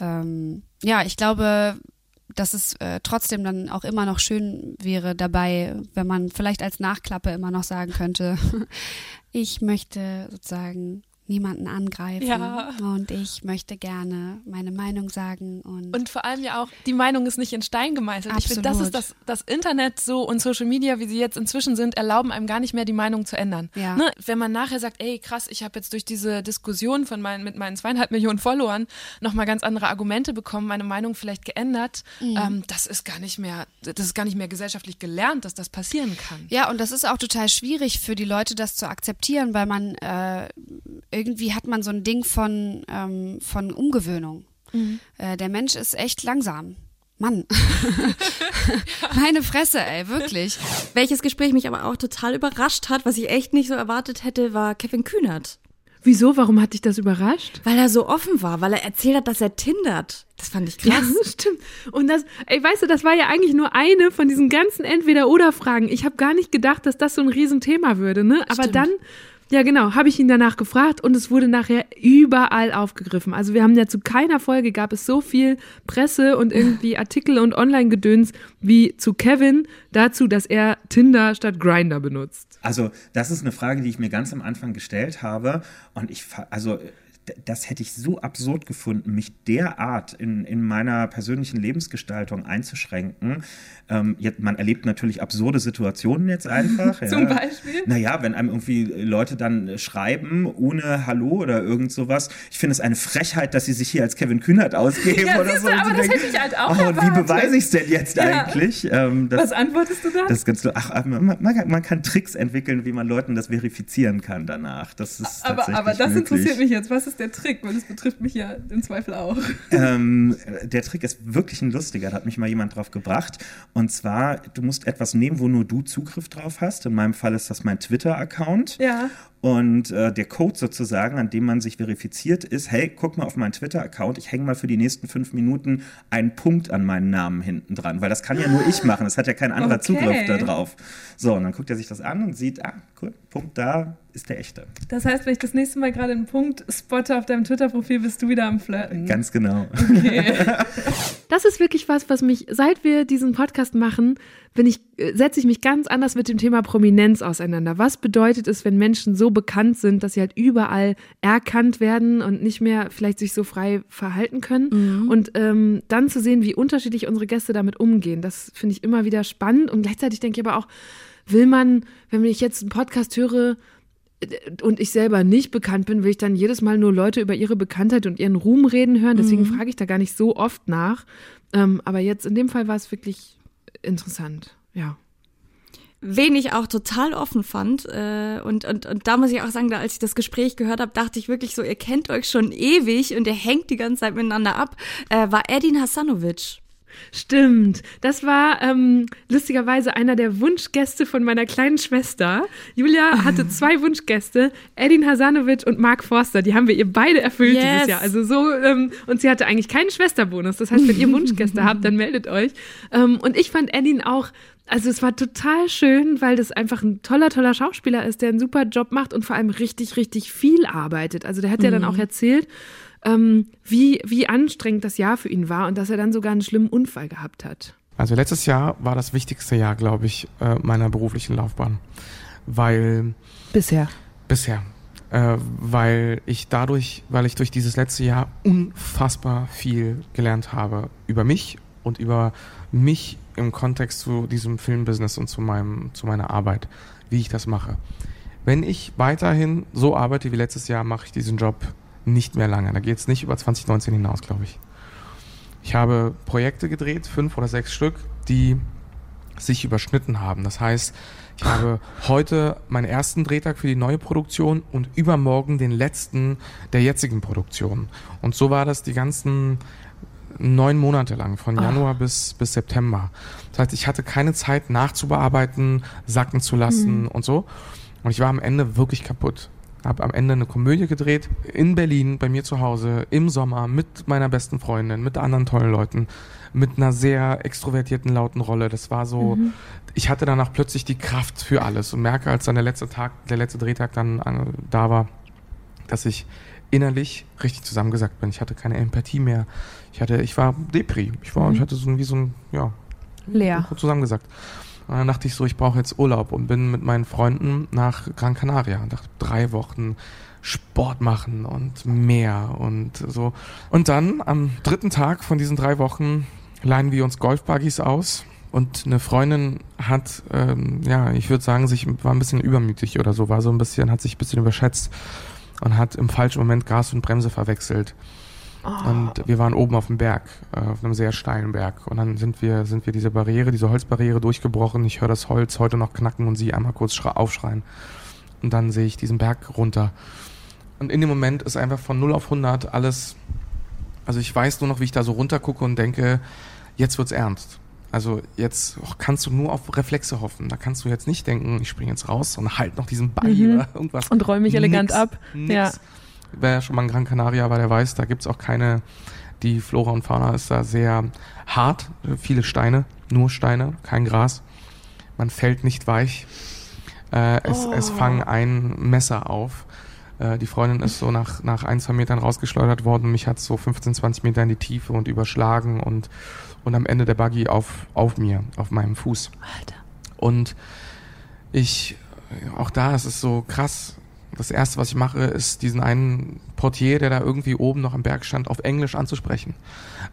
Ähm, ja, ich glaube, dass es äh, trotzdem dann auch immer noch schön wäre dabei, wenn man vielleicht als Nachklappe immer noch sagen könnte, [LAUGHS] ich möchte sozusagen niemanden angreifen Ja. und ich möchte gerne meine Meinung sagen und, Und vor allem ja auch, die Meinung ist nicht in Stein gemeißelt. Ich finde, das ist Absolut. das, das Internet so und Social Media, wie sie jetzt inzwischen sind, erlauben einem gar nicht mehr die Meinung zu ändern. Ja. Ne? Wenn man nachher sagt, ey krass, ich habe jetzt durch diese Diskussion von meinen, mit meinen zweieinhalb Millionen Followern nochmal ganz andere Argumente bekommen, meine Meinung vielleicht geändert, Mhm. ähm, das ist gar nicht mehr, das ist gar nicht mehr gesellschaftlich gelernt, dass das passieren kann. Ja, und das ist auch total schwierig für die Leute, das zu akzeptieren, weil man äh, irgendwie hat man so ein Ding von, ähm, von Umgewöhnung. Äh, der Mensch ist echt langsam. Mann. [LAUGHS] Meine Fresse, ey, wirklich. Welches Gespräch mich aber auch total überrascht hat, was ich echt nicht so erwartet hätte, war Kevin Kühnert. Wieso? Warum hat dich das überrascht? Weil er so offen war, weil er erzählt hat, dass er tindert. Das fand ich Ja, krass. [LAUGHS] stimmt. Und das, ey, weißt du, das war ja eigentlich nur eine von diesen ganzen Entweder-Oder-Fragen. Ich habe gar nicht gedacht, dass das so ein Riesenthema würde, ne? Aber Stimmt. dann, ja genau, habe ich ihn danach gefragt und es wurde nachher überall aufgegriffen. Also wir haben ja zu keiner Folge gab es so viel Presse und irgendwie [LAUGHS] Artikel und Online-Gedöns wie zu Kevin dazu, dass er Tinder statt Grinder benutzt. Also, das ist eine Frage, die ich mir ganz am Anfang gestellt habe. Und ich, also, das hätte ich so absurd gefunden, mich derart in, in meiner persönlichen Lebensgestaltung einzuschränken. Ähm, jetzt, man erlebt natürlich absurde Situationen jetzt einfach. [LAUGHS] ja. Zum Beispiel? Naja, wenn einem irgendwie Leute dann schreiben, ohne Hallo oder irgend sowas. Ich finde es eine Frechheit, dass sie sich hier als Kevin Kühnert ausgeben Ja, oder so. du, aber das denken, hätte ich halt auch oh, und wie beweise ich es denn jetzt Ja. eigentlich? Ähm, das, Was antwortest du da? das ganz, ach, man, man, kann Tricks entwickeln, wie man Leuten das verifizieren kann danach. Das ist Aber, aber das möglich. interessiert mich jetzt. Was ist der Trick? Weil das betrifft mich ja im Zweifel auch. Ähm, der Trick ist wirklich ein lustiger, da hat mich mal jemand drauf gebracht. Und zwar, du musst etwas nehmen, wo nur du Zugriff drauf hast. In meinem Fall ist das mein Twitter-Account. Ja. Und äh, der Code sozusagen, an dem man sich verifiziert, ist, hey, guck mal auf meinen Twitter-Account, ich hänge mal für die nächsten fünf Minuten einen Punkt an meinen Namen hinten dran, weil das kann ja nur ich machen, das hat ja kein anderer Okay. Zugriff da drauf. So, und dann guckt er sich das an und sieht, ah, cool, Punkt da ist der echte. Das heißt, wenn ich das nächste Mal gerade einen Punkt spotte auf deinem Twitter-Profil, bist du wieder am Flirten. Ganz genau. [LAUGHS] Das ist wirklich was, was mich, seit wir diesen Podcast machen, bin ich, äh, setze ich mich ganz anders mit dem Thema Prominenz auseinander. Was bedeutet es, wenn Menschen so bekannt sind, dass sie halt überall erkannt werden und nicht mehr vielleicht sich so frei verhalten können? Und ähm, dann zu sehen, wie unterschiedlich unsere Gäste damit umgehen, das finde ich immer wieder spannend. Und gleichzeitig denke ich aber auch, will man, wenn ich jetzt einen Podcast höre, und ich selber nicht bekannt bin, will ich dann jedes Mal nur Leute über ihre Bekanntheit und ihren Ruhm reden hören. Deswegen Mhm. frage ich da gar nicht so oft nach. Ähm, aber jetzt in dem Fall war es wirklich interessant. Ja. Wen ich auch total offen fand, äh, und, und, und da muss ich auch sagen, da, als ich das Gespräch gehört habe, dachte ich wirklich so, ihr kennt euch schon ewig und ihr hängt die ganze Zeit miteinander ab, äh, war Edin Hasanovic. Stimmt. Das war ähm, lustigerweise einer der Wunschgäste von meiner kleinen Schwester. Julia [LAUGHS] hatte zwei Wunschgäste, Edin Hasanovic und Mark Forster. Die haben wir ihr beide erfüllt Yes. dieses Jahr. Also so, ähm, und sie hatte eigentlich keinen Schwesterbonus. Das heißt, wenn ihr [LAUGHS] Wunschgäste habt, dann meldet euch. Ähm, und ich fand Edin auch, also es war total schön, weil das einfach ein toller, toller Schauspieler ist, der einen super Job macht und vor allem richtig, richtig viel arbeitet. Also der hat ja dann Mhm. auch erzählt, ähm, wie, wie anstrengend das Jahr für ihn war und dass er dann sogar einen schlimmen Unfall gehabt hat. Also letztes Jahr war das wichtigste Jahr, glaube ich, äh, meiner beruflichen Laufbahn. Weil Bisher. bisher. Äh, weil ich dadurch, weil ich durch dieses letzte Jahr unfassbar viel gelernt habe über mich und über mich im Kontext zu diesem Filmbusiness und zu meinem, zu meiner Arbeit, wie ich das mache. Wenn ich weiterhin so arbeite wie letztes Jahr, mache ich diesen Job nicht mehr lange. Da geht es nicht über 2019 hinaus, glaube ich. Ich habe Projekte gedreht, fünf oder sechs Stück, die sich überschnitten haben. Das heißt, ich habe [LAUGHS] heute meinen ersten Drehtag für die neue Produktion und übermorgen den letzten der jetzigen Produktion. Und so war das die ganzen neun Monate lang, von Ah. Januar bis, bis September. Das heißt, ich hatte keine Zeit nachzubearbeiten, sacken zu lassen Mhm. und so. Und ich war am Ende wirklich kaputt. Habe am Ende eine Komödie gedreht in Berlin, bei mir zu Hause, im Sommer, mit meiner besten Freundin, mit anderen tollen Leuten, mit einer sehr extrovertierten, lauten Rolle. Das war so, Mhm. ich hatte danach plötzlich die Kraft für alles und merke, als dann der letzte Tag, der letzte Drehtag dann äh, da war, dass ich innerlich richtig zusammengesackt bin. Ich hatte keine Empathie mehr. Ich hatte, ich war Depri. Ich war, Mhm. ich hatte so ein- wie so ein, ja, Leer. zusammengesackt. Und dann dachte ich so, ich brauche jetzt Urlaub und bin mit meinen Freunden nach Gran Canaria und dachte, drei Wochen Sport machen und Meer und so. Und dann am dritten Tag von diesen drei Wochen leihen wir uns Golfbuggies aus und eine Freundin hat, ähm, ja, ich würde sagen, sich war ein bisschen übermütig oder so, war so ein bisschen, hat sich ein bisschen überschätzt und hat im falschen Moment Gas und Bremse verwechselt. Und wir waren oben auf dem Berg, äh, auf einem sehr steilen Berg. Und dann sind wir, sind wir diese Barriere, diese Holzbarriere durchgebrochen. Ich höre das Holz heute noch knacken und sie einmal kurz aufschreien. Und dann sehe ich diesen Berg runter. Und in dem Moment ist einfach von 0 auf 100 alles, also ich weiß nur noch, wie ich da so runter gucke und denke, jetzt wird's ernst. Also jetzt oh, kannst du nur auf Reflexe hoffen. Da kannst du jetzt nicht denken, ich springe jetzt raus und halt noch diesen Ball Mhm. oder irgendwas. Und räum mich elegant Nix, ab. Nix. Ja. Wer schon mal in Gran Canaria war, der weiß, da gibt's auch keine, die Flora und Fauna ist da sehr hart, viele Steine, nur Steine, kein Gras. Man fällt nicht weich. Äh, es, es Oh. fangen ein Messer auf. Äh, die Freundin ist so nach, nach ein, zwei Metern rausgeschleudert worden. Mich hat so 15, 20 Meter in die Tiefe und überschlagen und, und am Ende der Buggy auf, auf mir, auf meinem Fuß. Alter. Und ich, auch da ist es so krass. Das erste, was ich mache, ist diesen einen Portier, der da irgendwie oben noch am Berg stand, auf Englisch anzusprechen.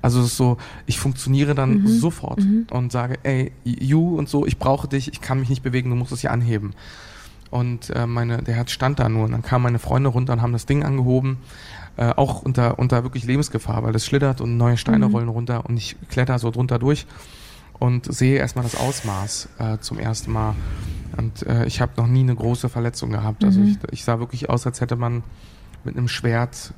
Also es ist so, ich funktioniere dann Mhm. sofort Mhm. und sage, ey, you und so, ich brauche dich, ich kann mich nicht bewegen, du musst es hier anheben. Und äh, meine, der Herz stand da nur und dann kamen meine Freunde runter und haben das Ding angehoben, äh, auch unter, unter wirklich Lebensgefahr, weil das schlittert und neue Steine Mhm. rollen runter und ich kletter so drunter durch und sehe erstmal das Ausmaß äh, zum ersten Mal. Und äh, ich habe noch nie eine große Verletzung gehabt. Also Mhm. ich, ich sah wirklich aus, als hätte man mit einem Schwert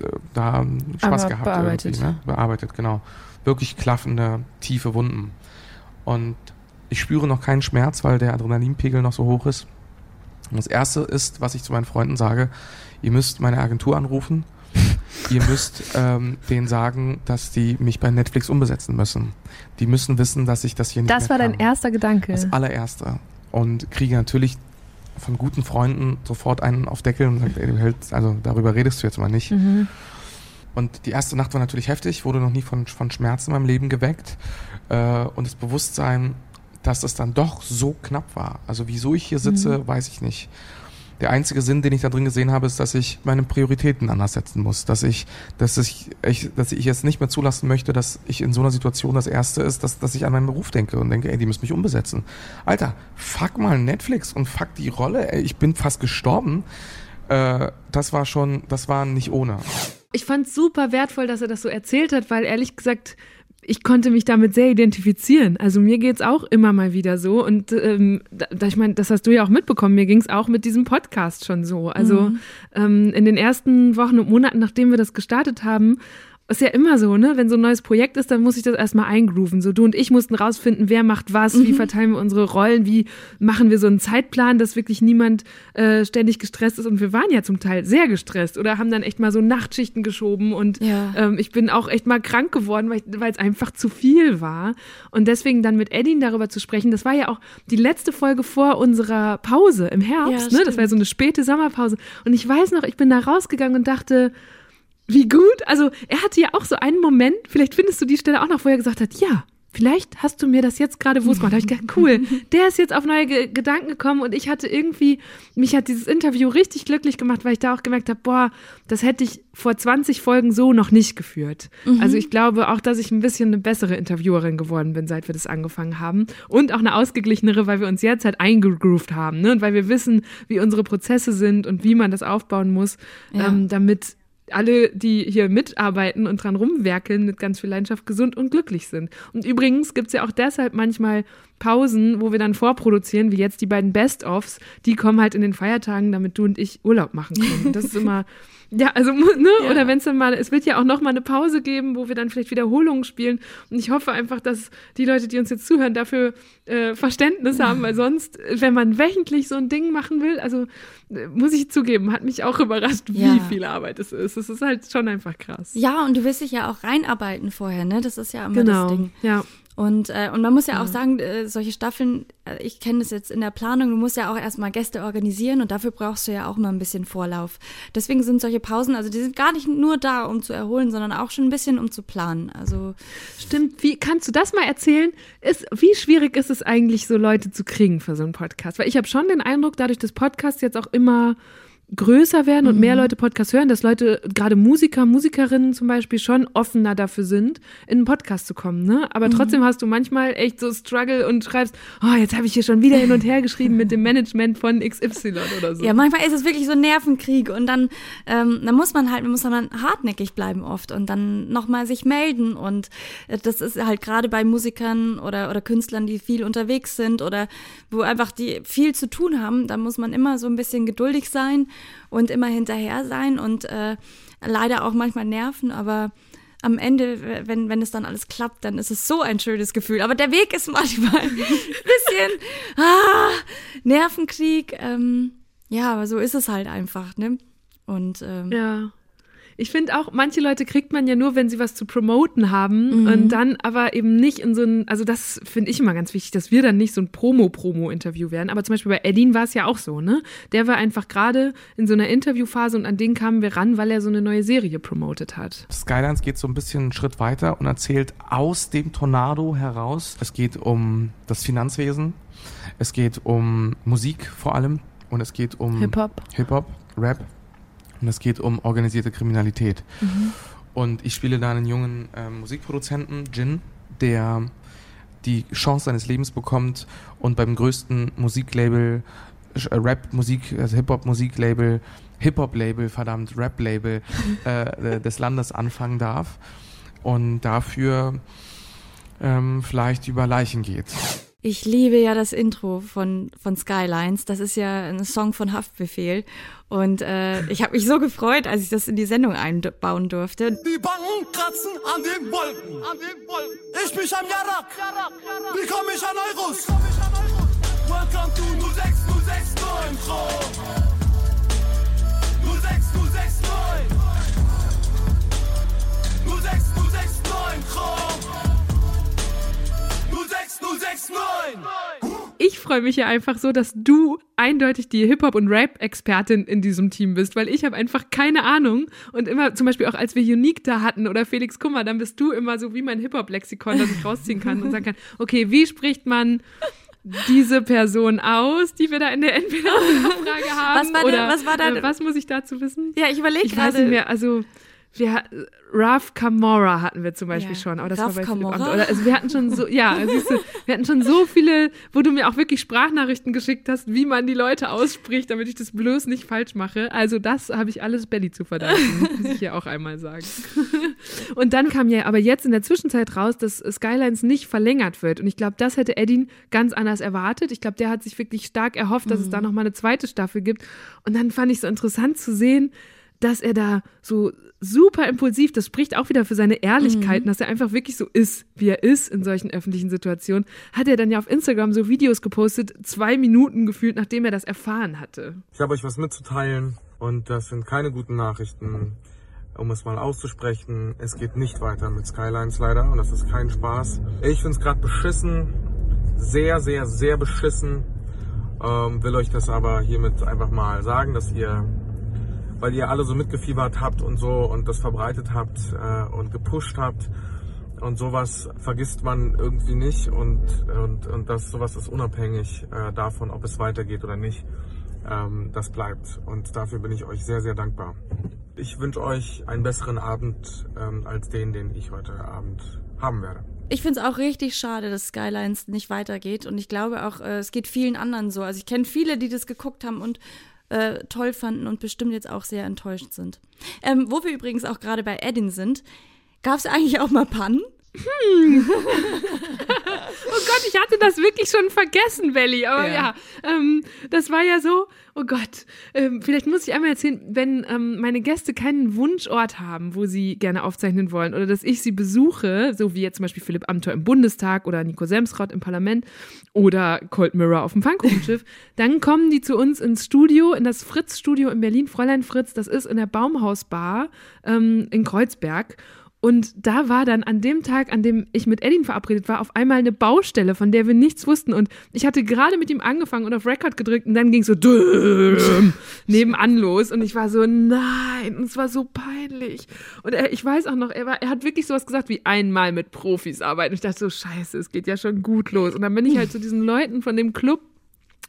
äh, da Spaß Aber gehabt. bearbeitet. Irgendwie, ne? Bearbeitet, genau. Wirklich klaffende, tiefe Wunden. Und ich spüre noch keinen Schmerz, weil der Adrenalinpegel noch so hoch ist. Und das erste ist, was ich zu meinen Freunden sage, ihr müsst meine Agentur anrufen. [LAUGHS] ihr müsst ähm, denen sagen, dass die mich bei Netflix umbesetzen müssen. Die müssen wissen, dass ich das hier nicht Das war kann. dein erster Gedanke. Das allererste. Und kriege natürlich von guten Freunden sofort einen auf Deckel und sagt, ey, du hältst, also darüber redest du jetzt mal nicht. Mhm. Und die erste Nacht war natürlich heftig, wurde noch nie von, von Schmerzen in meinem Leben geweckt. Äh, und das Bewusstsein, dass es dann doch so knapp war. Also wieso ich hier sitze, Mhm. weiß ich nicht. Der einzige Sinn, den ich da drin gesehen habe, ist, dass ich meine Prioritäten anders setzen muss. Dass ich, dass ich, dass ich jetzt nicht mehr zulassen möchte, dass ich in so einer Situation das Erste ist, dass, dass ich an meinen Beruf denke und denke, ey, die müssen mich umbesetzen. Alter, fuck mal Netflix und fuck die Rolle, ey, ich bin fast gestorben. Äh, das war schon, das war nicht ohne. Ich fand super wertvoll, dass er das so erzählt hat, weil ehrlich gesagt, ich konnte mich damit sehr identifizieren. Also mir geht's auch immer mal wieder so. Und ähm, da, ich meine, das hast du ja auch mitbekommen, mir ging's auch mit diesem Podcast schon so. Also Mhm. ähm, in den ersten Wochen und Monaten, nachdem wir das gestartet haben, ist ja immer so, ne? Wenn so ein neues Projekt ist, dann muss ich das erstmal eingrooven. So, du und ich mussten rausfinden, wer macht was, wie Mhm. verteilen wir unsere Rollen, wie machen wir so einen Zeitplan, dass wirklich niemand äh, ständig gestresst ist. Und wir waren ja zum Teil sehr gestresst oder haben dann echt mal so Nachtschichten geschoben. Und Ja. ähm, ich bin auch echt mal krank geworden, weil es einfach zu viel war. Und deswegen dann mit Edin darüber zu sprechen, das war ja auch die letzte Folge vor unserer Pause im Herbst. Ja, ne? Das war ja so eine späte Sommerpause. Und ich weiß noch, ich bin da rausgegangen und dachte, wie gut. Also er hatte ja auch so einen Moment, vielleicht findest du die Stelle auch noch, wo er gesagt hat, ja, vielleicht hast du mir das jetzt gerade bewusst gemacht. Da habe ich gedacht, cool, [LAUGHS] der ist jetzt auf neue Ge Gedanken gekommen und ich hatte irgendwie, mich hat dieses Interview richtig glücklich gemacht, weil ich da auch gemerkt habe, boah, das hätte ich vor 20 Folgen so noch nicht geführt. Mhm. Also ich glaube auch, dass ich ein bisschen eine bessere Interviewerin geworden bin, seit wir das angefangen haben. Und auch eine ausgeglichenere, weil wir uns jetzt halt eingegroovt haben, ne? Und weil wir wissen, wie unsere Prozesse sind und wie man das aufbauen muss, Ja. ähm, damit alle, die hier mitarbeiten und dran rumwerkeln, mit ganz viel Leidenschaft gesund und glücklich sind. Und übrigens gibt's ja auch deshalb manchmal Pausen, wo wir dann vorproduzieren, wie jetzt die beiden Best-ofs, die kommen halt in den Feiertagen, damit du und ich Urlaub machen können. Das ist immer, [LAUGHS] ja, also, ne? Ja. Oder wenn es dann mal, es wird ja auch noch mal eine Pause geben, wo wir dann vielleicht Wiederholungen spielen. Und ich hoffe einfach, dass die Leute, die uns jetzt zuhören, dafür äh, Verständnis haben, weil [LAUGHS] sonst, wenn man wöchentlich so ein Ding machen will, also äh, muss ich zugeben, hat mich auch überrascht, wie Ja. viel Arbeit es ist. Es ist halt schon einfach krass. Ja, und du willst dich ja auch reinarbeiten vorher, ne? Das ist ja immer Genau, das Ding. ja. Und, äh, und man muss ja auch Ja. sagen, äh, solche Staffeln, äh, ich kenne das jetzt in der Planung, du musst ja auch erstmal Gäste organisieren und dafür brauchst du ja auch mal ein bisschen Vorlauf. Deswegen sind solche Pausen, also die sind gar nicht nur da, um zu erholen, sondern auch schon ein bisschen, um zu planen. Also Stimmt, wie kannst du das mal erzählen? Ist, wie schwierig ist es eigentlich, so Leute zu kriegen für so einen Podcast? Weil ich habe schon den Eindruck, dadurch, dass Podcasts jetzt auch immer größer werden und mehr Leute Podcasts hören, dass Leute, gerade Musiker, Musikerinnen zum Beispiel, schon offener dafür sind, in einen Podcast zu kommen. Ne? Aber trotzdem hast du manchmal echt so Struggle und schreibst, oh, jetzt habe ich hier schon wieder hin und her geschrieben mit dem Management von XY oder so. Ja, manchmal ist es wirklich so ein Nervenkrieg und dann, ähm, dann muss man halt, muss man dann hartnäckig bleiben oft und dann nochmal sich melden und äh, das ist halt gerade bei Musikern oder, oder Künstlern, die viel unterwegs sind oder wo einfach die viel zu tun haben, da muss man immer so ein bisschen geduldig sein und immer hinterher sein und äh, leider auch manchmal nerven, aber am Ende, wenn, wenn es dann alles klappt, dann ist es so ein schönes Gefühl. Aber der Weg ist manchmal [LAUGHS] ein bisschen ah, Nervenkrieg. Ähm, ja, aber so ist es halt einfach, ne? Und ähm, Ja. Ich finde auch, manche Leute kriegt man ja nur, wenn sie was zu promoten haben und dann aber eben nicht in so ein, also das finde ich immer ganz wichtig, dass wir dann nicht so ein Promo-Promo-Interview werden. Aber zum Beispiel bei Edin war es ja auch so, ne? Der war einfach gerade in so einer Interviewphase und an den kamen wir ran, weil er so eine neue Serie promotet hat. Skylines geht so ein bisschen einen Schritt weiter und erzählt aus dem Tornado heraus. Es geht um das Finanzwesen, es geht um Musik vor allem und es geht um Hip-Hop. Hip-Hop, Rap und es geht um organisierte Kriminalität. Und ich spiele da einen jungen ähm, Musikproduzenten, Jin, der die Chance seines Lebens bekommt und beim größten Musiklabel, äh, Rap-Musik, also Hip-Hop-Musiklabel, Hip-Hop-Label, verdammt, Rap-Label [LAUGHS] äh, des Landes anfangen darf und dafür ähm, vielleicht über Leichen geht. Ich liebe ja das Intro von, von Skylines. Das ist ja ein Song von Haftbefehl. Und äh, ich habe mich so gefreut, als ich das in die Sendung einbauen durfte. Die Banken kratzen an den Wolken. An den Wolken. Ich bin am Jarak. Wie komm ich an Euros? Welcome to 06069 Chrome. 06069. 06069 Chrome. 06069. Ich freue mich ja einfach so, dass du eindeutig die Hip-Hop- und Rap-Expertin in diesem Team bist, weil ich habe einfach keine Ahnung. Und immer, zum Beispiel auch als wir Unique da hatten oder Felix Kummer, dann bist du immer so wie mein Hip-Hop-Lexikon, das ich rausziehen kann und sagen kann, okay, wie spricht man diese Person aus, die wir da in der Entweder-Frage haben? Was war da- oder was war da- äh, was muss ich dazu wissen? Ja, ich überlege Ich weiß gerade. nicht mehr, also wir Raf Kamora hatten wir zum Beispiel Ja, schon, aber das Raf war bei Philipp Kamora? Amthor. Oder, also wir hatten schon so, ja, siehst du, wir hatten schon so viele, wo du mir auch wirklich Sprachnachrichten geschickt hast, wie man die Leute ausspricht, damit ich das bloß nicht falsch mache. Also das habe ich alles Belly zu verdanken, [LAUGHS] muss ich hier auch einmal sagen. Und dann kam ja aber jetzt in der Zwischenzeit raus, dass Skylines nicht verlängert wird. Und ich glaube, das hätte Edin ganz anders erwartet. Ich glaube, der hat sich wirklich stark erhofft, dass es da nochmal eine zweite Staffel gibt. Und dann fand ich so interessant zu sehen, dass er da so super impulsiv, das spricht auch wieder für seine Ehrlichkeit, dass er einfach wirklich so ist, wie er ist in solchen öffentlichen Situationen, hat er dann ja auf Instagram so Videos gepostet, zwei Minuten gefühlt, nachdem er das erfahren hatte. Ich habe euch was mitzuteilen und das sind keine guten Nachrichten, um es mal auszusprechen. Es geht nicht weiter mit Skylines leider und das ist kein Spaß. Ich finde es gerade beschissen, sehr, sehr, sehr beschissen. Ähm, will euch das aber hiermit einfach mal sagen, dass ihr, weil ihr alle so mitgefiebert habt und so und das verbreitet habt äh, und gepusht habt und sowas vergisst man irgendwie nicht und, und, und das sowas ist unabhängig äh, davon, ob es weitergeht oder nicht. Ähm, das bleibt und dafür bin ich euch sehr, sehr dankbar. Ich wünsche euch einen besseren Abend ähm, als den, den ich heute Abend haben werde. Ich finde es auch richtig schade, dass Skylines nicht weitergeht. Und ich glaube auch, äh, es geht vielen anderen so. Also ich kenne viele, die das geguckt haben und äh, toll fanden und bestimmt jetzt auch sehr enttäuscht sind. Ähm, wo wir übrigens auch gerade bei Edin sind, gab es eigentlich auch mal Pannen? [LAUGHS] Oh Gott, ich hatte das wirklich schon vergessen, Belly. Aber ja, Ja. ähm, das war ja so, oh Gott, ähm, vielleicht muss ich einmal erzählen, wenn ähm, meine Gäste keinen Wunschort haben, wo sie gerne aufzeichnen wollen oder dass ich sie besuche, so wie jetzt zum Beispiel Philipp Amthor im Bundestag oder Nico Semsrott im Parlament oder Cold Mirror auf dem Pfannkuchenschiff, [LAUGHS] dann kommen die zu uns ins Studio, in das Fritz-Studio in Berlin, Fräulein Fritz, das ist in der Baumhausbar ähm, in Kreuzberg. Und da war dann an dem Tag, an dem ich mit Edin verabredet war, auf einmal eine Baustelle, von der wir nichts wussten. Und ich hatte gerade mit ihm angefangen und auf Record gedrückt und dann ging so düm, nebenan los. Und ich war so, nein, es war so peinlich. Und er, ich weiß auch noch, er, war, er hat wirklich sowas gesagt wie einmal mit Profis arbeiten. Und ich dachte so, scheiße, es geht ja schon gut los. Und dann bin ich halt zu diesen Leuten von dem Club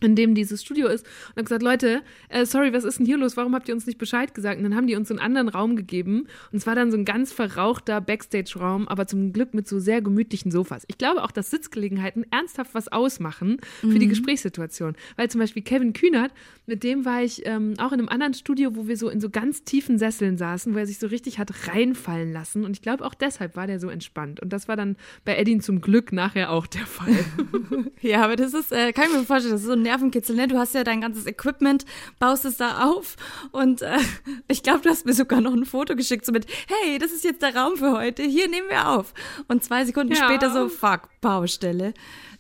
in dem dieses Studio ist und habe gesagt, Leute, äh, sorry, was ist denn hier los? Warum habt ihr uns nicht Bescheid gesagt? Und dann haben die uns so einen anderen Raum gegeben und es war dann so ein ganz verrauchter Backstage-Raum, aber zum Glück mit so sehr gemütlichen Sofas. Ich glaube auch, dass Sitzgelegenheiten ernsthaft was ausmachen für Mhm. die Gesprächssituation, weil zum Beispiel Kevin Kühnert, mit dem war ich ähm, auch in einem anderen Studio, wo wir so in so ganz tiefen Sesseln saßen, wo er sich so richtig hat reinfallen lassen und ich glaube auch deshalb war der so entspannt und das war dann bei Edin zum Glück nachher auch der Fall. [LAUGHS] Ja, aber das ist, äh, kann ich mir vorstellen, das ist so ein Nervenkitzel, ne? Du hast ja dein ganzes Equipment, baust es da auf und äh, [LAUGHS] ich glaube, du hast mir sogar noch ein Foto geschickt, so mit, hey, das ist jetzt der Raum für heute, hier nehmen wir auf. Und zwei Sekunden Ja. später so, fuck, Baustelle.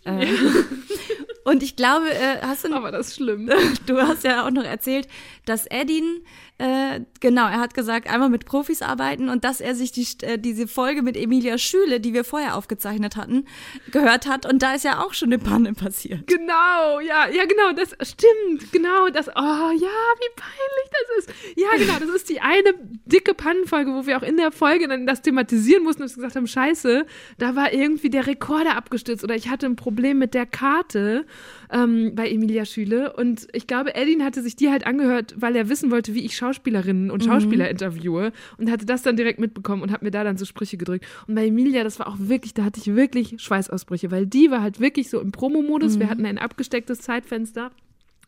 Äh, [LAUGHS] Und ich glaube, äh, hast du. Aber das ist schlimm. [LAUGHS] Du hast ja auch noch erzählt, dass Edin, äh, genau, er hat gesagt, einmal mit Profis arbeiten und dass er sich die, äh, diese Folge mit Emilia Schüle, die wir vorher aufgezeichnet hatten, gehört hat. Und da ist ja auch schon eine Panne passiert. Genau, ja, ja, genau, das stimmt, genau, das, oh ja, wie peinlich das ist. Ja, genau, das ist die eine dicke Pannenfolge, wo wir auch in der Folge dann das thematisieren mussten und gesagt haben, scheiße, da war irgendwie der Rekorder abgestürzt oder ich hatte ein Problem mit der Karte ähm, bei Emilia Schüle und ich glaube, Edin hatte sich die halt angehört, weil er wissen wollte, wie ich Schauspielerinnen und Mhm. Schauspieler interviewe und hatte das dann direkt mitbekommen und hat mir da dann so Sprüche gedrückt. Und bei Emilia, das war auch wirklich, da hatte ich wirklich Schweißausbrüche, weil die war halt wirklich so im Promo-Modus. Wir Mhm. hatten ein abgestecktes Zeitfenster.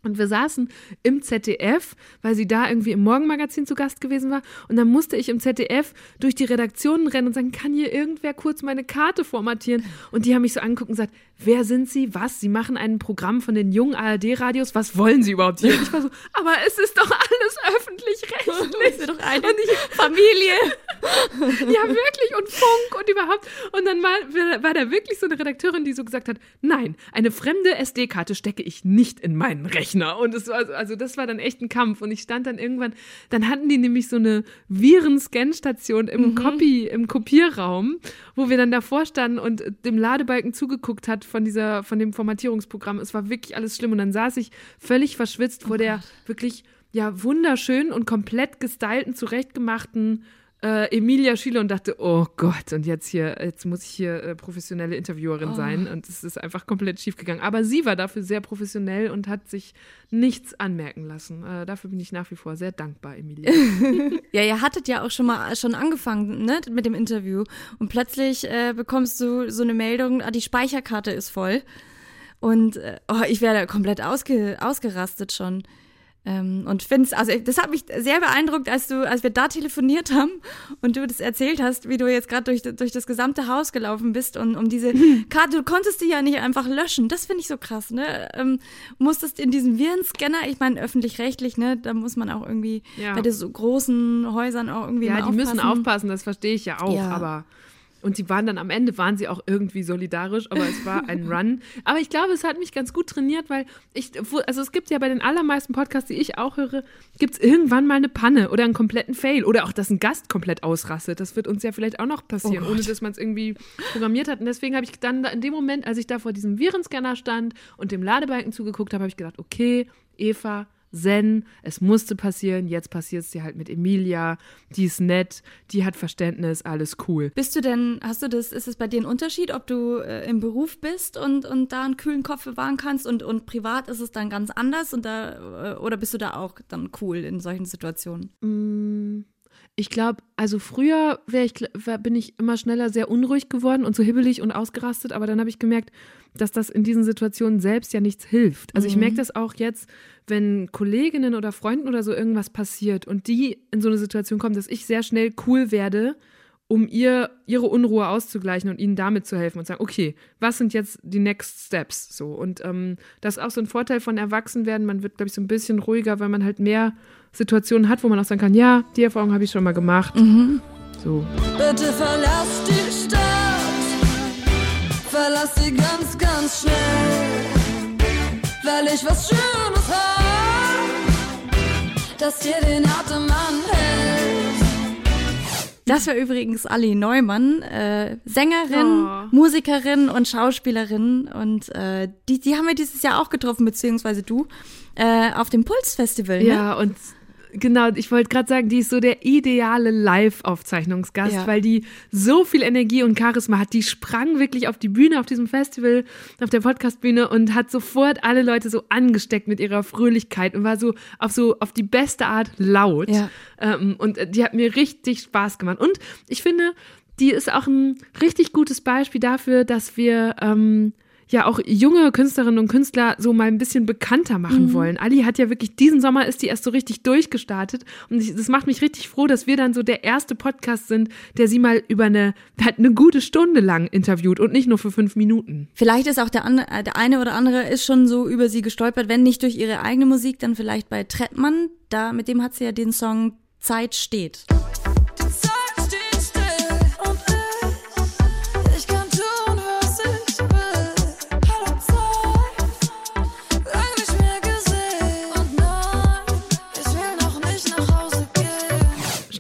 Und wir saßen im ZDF, weil sie da irgendwie im Morgenmagazin zu Gast gewesen war. Und dann musste ich im ZDF durch die Redaktionen rennen und sagen, kann hier irgendwer kurz meine Karte formatieren? Und die haben mich so angeguckt und gesagt, wer sind Sie? Was? Sie machen ein Programm von den jungen ARD-Radios. Was wollen Sie überhaupt hier? [LAUGHS] Und ich war so, aber es ist doch alles öffentlich-rechtlich. [LAUGHS] ist doch eine und ich, Familie. [LAUGHS] ja, wirklich. Und Funk und überhaupt. Und dann war, war da wirklich so eine Redakteurin, die so gesagt hat, nein, eine fremde SD-Karte stecke ich nicht in meinen Rechner. Und es war, also das war dann echt ein Kampf. Und ich stand dann irgendwann, dann hatten die nämlich so eine Viren-Scan-Station im Copy, im Kopierraum, wo wir dann davor standen und dem Ladebalken zugeguckt hat von dieser, von dem Formatierungsprogramm. Es war wirklich alles schlimm. Und dann saß ich völlig verschwitzt vor der wirklich ja wunderschönen und komplett gestylten, zurechtgemachten äh, Emilia Schiele und dachte, oh Gott, und jetzt hier, jetzt muss ich hier äh, professionelle Interviewerin Oh. sein. Und es ist einfach komplett schief gegangen. Aber sie war dafür sehr professionell und hat sich nichts anmerken lassen. Äh, dafür bin ich nach wie vor sehr dankbar, Emilia. [LAUGHS] Ja, ihr hattet ja auch schon mal schon angefangen, ne, mit dem Interview. Und plötzlich äh, bekommst du so eine Meldung, ah, die Speicherkarte ist voll. Und äh, oh, ich wäre da komplett ausge, ausgerastet schon. Ähm, und find's, also das hat mich sehr beeindruckt, als du, als wir da telefoniert haben und du das erzählt hast, wie du jetzt gerade durch, durch das gesamte Haus gelaufen bist und um diese [LAUGHS] Karte, du konntest die ja nicht einfach löschen. Das finde ich so krass, ne? Ähm, musstest in diesen Virenscanner, ich meine öffentlich-rechtlich, ne, da muss man auch irgendwie Ja. bei so großen Häusern auch irgendwie ja, die müssen aufpassen, das verstehe ich ja auch, Ja. aber. Und die waren dann am Ende, waren sie auch irgendwie solidarisch, aber es war ein [LAUGHS] Run. Aber ich glaube, es hat mich ganz gut trainiert, weil ich, also es gibt ja bei den allermeisten Podcasts, die ich auch höre, gibt es irgendwann mal eine Panne oder einen kompletten Fail oder auch, dass ein Gast komplett ausrastet. Das wird uns ja vielleicht auch noch passieren, Oh ohne dass man es irgendwie programmiert hat. Und deswegen habe ich dann da in dem Moment, als ich da vor diesem Virenscanner stand und dem Ladebalken zugeguckt habe, habe ich gedacht, okay, Eva, Zen, es musste passieren, jetzt passiert es dir halt mit Emilia, die ist nett, die hat Verständnis, alles cool. Bist du denn, hast du das, ist es bei dir ein Unterschied, ob du äh, im Beruf bist und, und da einen kühlen Kopf bewahren kannst und, und privat ist es dann ganz anders und da, äh, oder bist du da auch dann cool in solchen Situationen? Mm, Ich glaube, also früher ich, bin ich immer schneller sehr unruhig geworden und so hibbelig und ausgerastet, aber dann habe ich gemerkt, dass das in diesen Situationen selbst ja nichts hilft. Also ich Mhm. merke das auch jetzt, wenn Kolleginnen oder Freunden oder so irgendwas passiert und die in so eine Situation kommen, dass ich sehr schnell cool werde, um ihr ihre Unruhe auszugleichen und ihnen damit zu helfen und sagen, okay, was sind jetzt die Next Steps? So und ähm, das ist auch so ein Vorteil von Erwachsenwerden. Man wird, glaube ich, so ein bisschen ruhiger, weil man halt mehr Situationen hat, wo man auch sagen kann, ja, die Erfahrung habe ich schon mal gemacht. So. Bitte verlass die Stadt, verlass sie ganz, ganz schnell, weil ich was Schönes hab, das dir den Atem anhält. Das war übrigens Ali Neumann, äh, Sängerin, Oh. Musikerin und Schauspielerin. Und äh, die, die haben wir dieses Jahr auch getroffen, beziehungsweise du, äh, auf dem Puls-Festival. Ne? Ja, und genau, ich wollte gerade sagen, die ist so der ideale Live-Aufzeichnungsgast, Ja. weil die so viel Energie und Charisma hat. Die sprang wirklich auf die Bühne auf diesem Festival, auf der Podcastbühne und hat sofort alle Leute so angesteckt mit ihrer Fröhlichkeit und war so auf so auf die beste Art laut. Ja. Ähm, und äh, die hat mir richtig Spaß gemacht. Und ich finde, die ist auch ein richtig gutes Beispiel dafür, dass wir ähm, ja auch junge Künstlerinnen und Künstler so mal ein bisschen bekannter machen Mhm. wollen. Ali hat ja wirklich, diesen Sommer ist die erst so richtig durchgestartet und ich, das macht mich richtig froh, dass wir dann so der erste Podcast sind, der sie mal über eine, halt eine gute Stunde lang interviewt und nicht nur für fünf Minuten. Vielleicht ist auch der, an, äh, der eine oder andere ist schon so über sie gestolpert, wenn nicht durch ihre eigene Musik, dann vielleicht bei Trettmann. Da, mit dem hat sie ja den Song Zeit steht.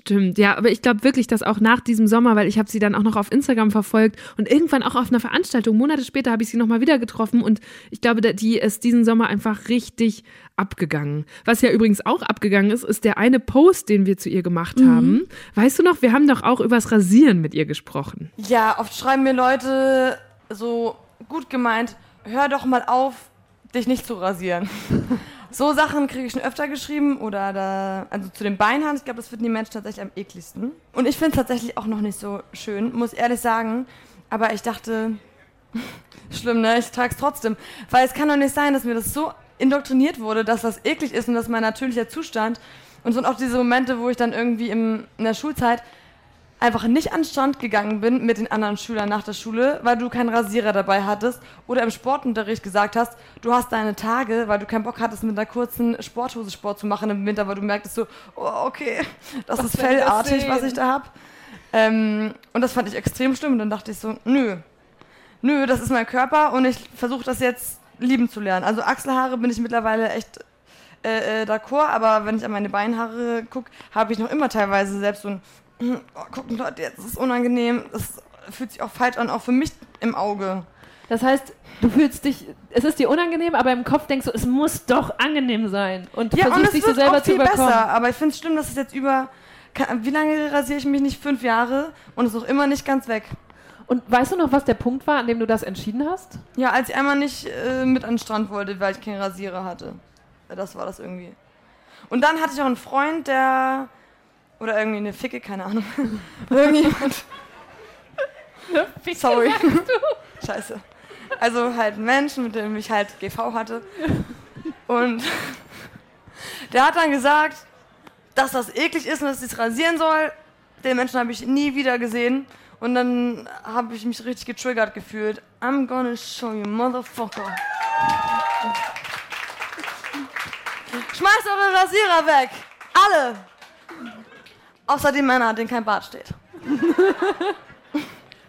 Stimmt, ja, aber ich glaube wirklich, dass auch nach diesem Sommer, weil ich habe sie dann auch noch auf Instagram verfolgt und irgendwann auch auf einer Veranstaltung, Monate später habe ich sie nochmal wieder getroffen und ich glaube, die ist diesen Sommer einfach richtig abgegangen. Was ja übrigens auch abgegangen ist, ist der eine Post, den wir zu ihr gemacht haben. Weißt du noch, wir haben doch auch übers Rasieren mit ihr gesprochen. Ja, oft schreiben mir Leute so gut gemeint, hör doch mal auf, dich nicht zu rasieren. [LAUGHS] so Sachen kriege ich schon öfter geschrieben oder da, also zu den Beinhaaren, ich glaube, das finden die Menschen tatsächlich am ekligsten. Und ich finde es tatsächlich auch noch nicht so schön, muss ehrlich sagen. Aber ich dachte, [LAUGHS] schlimm, ne? Ich trage es trotzdem. Weil es kann doch nicht sein, dass mir das so indoktriniert wurde, dass das eklig ist und das mein natürlicher Zustand. Und sind auch diese Momente, wo ich dann irgendwie im, in der Schulzeit einfach nicht an den Strand gegangen bin mit den anderen Schülern nach der Schule, weil du keinen Rasierer dabei hattest oder im Sportunterricht gesagt hast, du hast deine Tage, weil du keinen Bock hattest, mit einer kurzen Sporthose Sport zu machen im Winter, weil du merktest so, oh, okay, das Was ist fellartig, was ich da hab. Ähm, und das fand ich extrem schlimm und dann dachte ich so, nö, nö, das ist mein Körper und ich versuche das jetzt lieben zu lernen. Also Achselhaare bin ich mittlerweile echt äh, äh, d'accord, aber wenn ich an meine Beinhaare gucke, habe ich noch immer teilweise selbst so ein, oh, gucken Leute, jetzt ist es unangenehm, das fühlt sich auch falsch an, auch für mich im Auge. Das heißt, du fühlst dich, es ist dir unangenehm, aber im Kopf denkst du, es muss doch angenehm sein. Und Ja, und versuchst es dich so selber auch zu viel überkommen. besser, aber ich finde es schlimm, dass es jetzt über, wie lange rasiere ich mich nicht? Fünf Jahre und es ist auch immer nicht ganz weg. Und weißt du noch, was der Punkt war, an dem du das entschieden hast? Ja, als ich einmal nicht äh, mit an den Strand wollte, weil ich keinen Rasierer hatte. Das war das irgendwie. Und dann hatte ich auch einen Freund, der. Oder irgendwie eine Ficke, keine Ahnung. [LAUGHS] Irgendjemand. [LAUGHS] Sorry. [LAUGHS] Scheiße. Also halt ein Mensch, mit dem ich halt GV hatte. Und der hat dann gesagt, dass das eklig ist und dass ich es rasieren soll. Den Menschen habe ich nie wieder gesehen. Und dann habe ich mich richtig getriggert gefühlt. I'm gonna show you, motherfucker. Schmeißt eure Rasierer weg! Alle! Außer die Männer, denen kein Bart steht. [LAUGHS]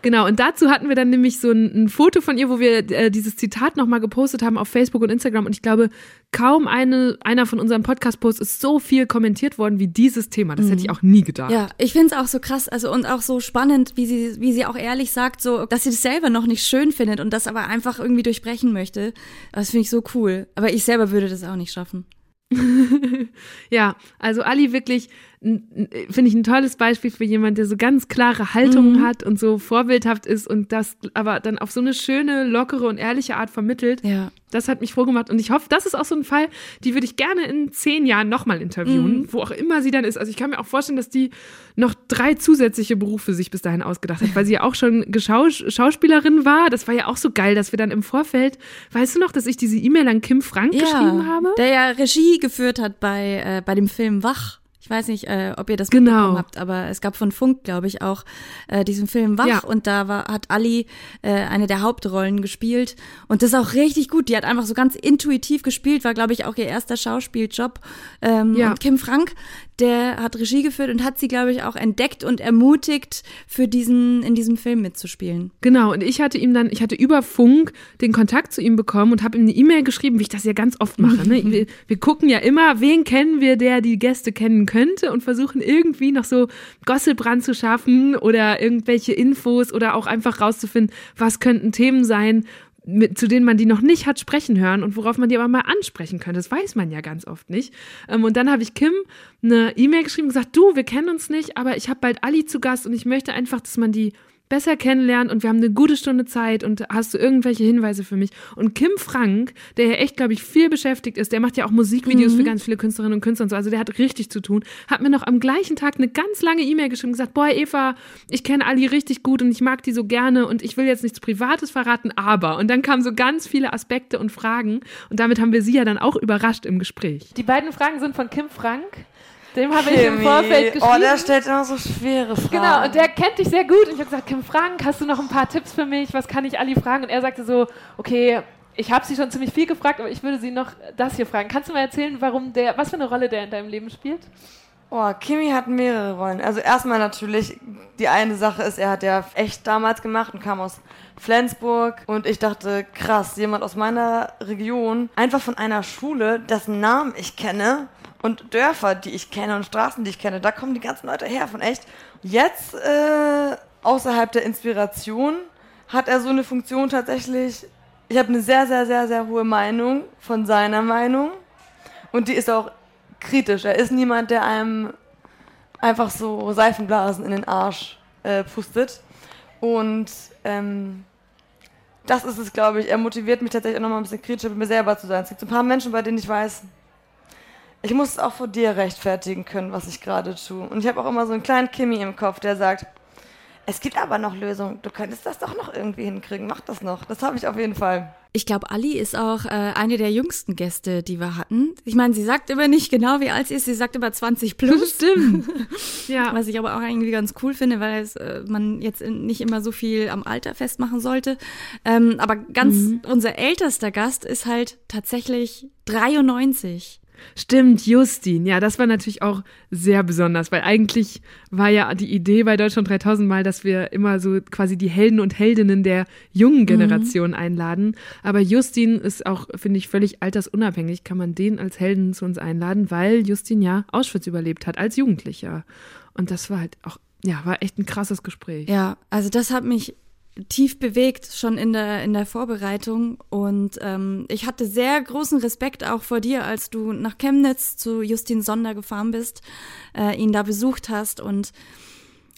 Genau, und dazu hatten wir dann nämlich so ein, ein Foto von ihr, wo wir äh, dieses Zitat nochmal gepostet haben auf Facebook und Instagram. Und ich glaube, kaum eine, einer von unseren Podcast-Posts ist so viel kommentiert worden wie dieses Thema. Das hätte ich auch nie gedacht. Ja, ich finde es auch so krass, also und auch so spannend, wie sie, wie sie auch ehrlich sagt, so, dass sie das selber noch nicht schön findet und das aber einfach irgendwie durchbrechen möchte. Das finde ich so cool. Aber ich selber würde das auch nicht schaffen. [LAUGHS] ja, also Ali wirklich, finde ich ein tolles Beispiel für jemand, der so ganz klare Haltungen Mhm. hat und so vorbildhaft ist und das aber dann auf so eine schöne, lockere und ehrliche Art vermittelt. Ja. Das hat mich froh gemacht und ich hoffe, das ist auch so ein Fall, die würde ich gerne in zehn Jahren nochmal interviewen, Mhm. wo auch immer sie dann ist. Also ich kann mir auch vorstellen, dass die noch drei zusätzliche Berufe sich bis dahin ausgedacht hat, weil sie ja auch schon Geschaus Schauspielerin war. Das war ja auch so geil, dass wir dann im Vorfeld, weißt du noch, dass ich diese E-Mail an Kim Frank geschrieben habe? Der ja Regie geführt hat bei, äh, bei dem Film Wach. Ich weiß nicht, äh, ob ihr das Genau. mitbekommen habt, aber es gab von Funk, glaube ich, auch äh, diesen Film Wach Ja. und da war, hat Ali äh, eine der Hauptrollen gespielt und das ist auch richtig gut. Die hat einfach so ganz intuitiv gespielt, war, glaube ich, auch ihr erster Schauspieljob. Ähm, Ja. Und Kim Frank, der hat Regie geführt und hat sie, glaube ich, auch entdeckt und ermutigt, für diesen, in diesem Film mitzuspielen. Genau, und ich hatte ihm dann, ich hatte über Funk den Kontakt zu ihm bekommen und habe ihm eine E-Mail geschrieben, wie ich das ja ganz oft mache. Ne? [LAUGHS] Wir, wir gucken ja immer, wen kennen wir, der die Gäste kennen könnte und versuchen irgendwie noch so Gossip ranzuschaffen oder irgendwelche Infos oder auch einfach rauszufinden, was könnten Themen sein, mit, zu denen man die noch nicht hat sprechen hören und worauf man die aber mal ansprechen könnte. Das weiß man ja ganz oft nicht. Ähm, und dann habe ich Kim eine E-Mail geschrieben und gesagt, du, wir kennen uns nicht, aber ich habe bald Ali zu Gast und ich möchte einfach, dass man die besser kennenlernen und wir haben eine gute Stunde Zeit und hast du irgendwelche Hinweise für mich? Und Kim Frank, der ja echt, glaube ich, viel beschäftigt ist, der macht ja auch Musikvideos Mhm. für ganz viele Künstlerinnen und Künstler und so, also der hat richtig zu tun, hat mir noch am gleichen Tag eine ganz lange E-Mail geschrieben und gesagt, boah, Eva, ich kenne Ali richtig gut und ich mag die so gerne und ich will jetzt nichts Privates verraten, aber. Und dann kamen so ganz viele Aspekte und Fragen und damit haben wir sie ja dann auch überrascht im Gespräch. Die beiden Fragen sind von Kim Frank. Dem habe ich im. Vorfeld geschrieben. Oh, der stellt immer so schwere Fragen. Genau, und der kennt dich sehr gut. Und ich habe gesagt, Kim Frank, hast du noch ein paar Tipps für mich? Was kann ich Ali fragen? Und er sagte so, okay, ich habe sie schon ziemlich viel gefragt, aber ich würde sie noch das hier fragen. Kannst du mal erzählen, warum der, was für eine Rolle der in deinem Leben spielt? Oh, Kimi hat mehrere Rollen. Also erstmal natürlich, die eine Sache ist, er hat ja echt damals gemacht und kam aus Flensburg. Und ich dachte, krass, jemand aus meiner Region, einfach von einer Schule, dessen Namen ich kenne und Dörfer, die ich kenne und Straßen, die ich kenne, da kommen die ganzen Leute her von echt. Jetzt, äh, außerhalb der Inspiration, hat er so eine Funktion tatsächlich. Ich habe eine sehr, sehr, sehr, sehr hohe Meinung von seiner Meinung. Und die ist auch kritisch. Er ist niemand, der einem einfach so Seifenblasen in den Arsch äh, pustet. Und ähm, das ist es, glaube ich. Er motiviert mich tatsächlich auch nochmal ein bisschen kritischer mit mir selber zu sein. Es gibt so ein paar Menschen, bei denen ich weiß, ich muss es auch vor dir rechtfertigen können, was ich gerade tue. Und ich habe auch immer so einen kleinen Kimi im Kopf, der sagt, es gibt aber noch Lösungen. Du könntest das doch noch irgendwie hinkriegen. Mach das noch. Das habe ich auf jeden Fall. Ich glaube, Ali ist auch äh, eine der jüngsten Gäste, die wir hatten. Ich meine, sie sagt immer nicht genau, wie alt sie ist. Sie sagt immer 20 plus. [LAUGHS] Stimmt. [LAUGHS] ja. Was ich aber auch irgendwie ganz cool finde, weil es, äh, man jetzt nicht immer so viel am Alter festmachen sollte. Ähm, aber ganz Mhm. unser ältester Gast ist halt tatsächlich 93. Stimmt, Justin. Ja, das war natürlich auch sehr besonders, weil eigentlich war ja die Idee bei Deutschland 3000 mal, dass wir immer so quasi die Helden und Heldinnen der jungen Generation einladen. Aber Justin ist auch, finde ich, völlig altersunabhängig. Kann man den als Helden zu uns einladen, weil Justin ja Auschwitz überlebt hat als Jugendlicher. Und das war halt auch, ja, war echt ein krasses Gespräch. Ja, also das hat mich tief bewegt schon in der in der Vorbereitung und ähm, ich hatte sehr großen Respekt auch vor dir, als du nach Chemnitz zu Justin Sonder gefahren bist, äh, ihn da besucht hast und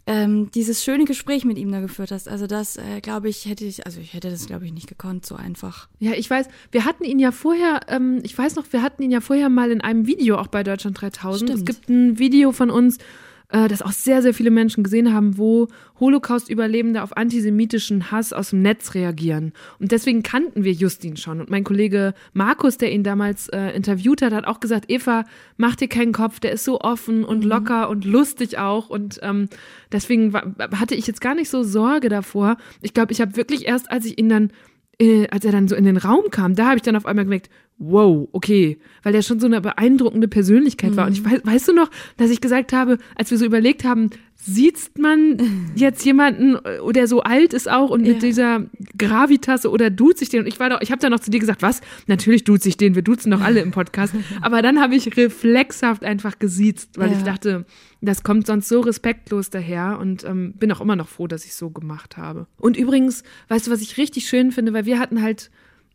ähm, dieses schöne Gespräch mit ihm da geführt hast. Also das, äh, glaube ich, hätte ich, also ich hätte das, glaube ich, nicht gekonnt, so einfach. Ja, ich weiß, wir hatten ihn ja vorher, ähm, ich weiß noch, wir hatten ihn ja vorher mal in einem Video auch bei Deutschland 3000. Es Stimmt. gibt ein Video von uns, äh, das auch sehr, sehr viele Menschen gesehen haben, wo Holocaust-Überlebende auf antisemitischen Hass aus dem Netz reagieren. Und deswegen kannten wir Justin schon. Und mein Kollege Markus, der ihn damals äh, interviewt hat, hat auch gesagt, Eva, mach dir keinen Kopf, der ist so offen und locker und lustig auch. Und ähm, deswegen wa- hatte ich jetzt gar nicht so Sorge davor. Ich glaube, ich habe wirklich erst, als ich ihn dann äh, als er dann so in den Raum kam, da habe ich dann auf einmal gemerkt, wow, okay, weil der schon so eine beeindruckende Persönlichkeit war. Und ich weiß, weißt du noch, dass ich gesagt habe, als wir so überlegt haben, sieht man [LAUGHS] jetzt jemanden, äh, der so alt ist auch und mit Ja. dieser Gravitas oder duzt sich den? Und ich war doch, ich habe dann noch zu dir gesagt, was? Natürlich duzt sich den, wir duzen doch alle im Podcast. [LAUGHS] Aber dann habe ich reflexhaft einfach gesiezt, weil Ja. ich dachte, das kommt sonst so respektlos daher und ähm, bin auch immer noch froh, dass ich so gemacht habe. Und übrigens, weißt du, was ich richtig schön finde, weil wir hatten halt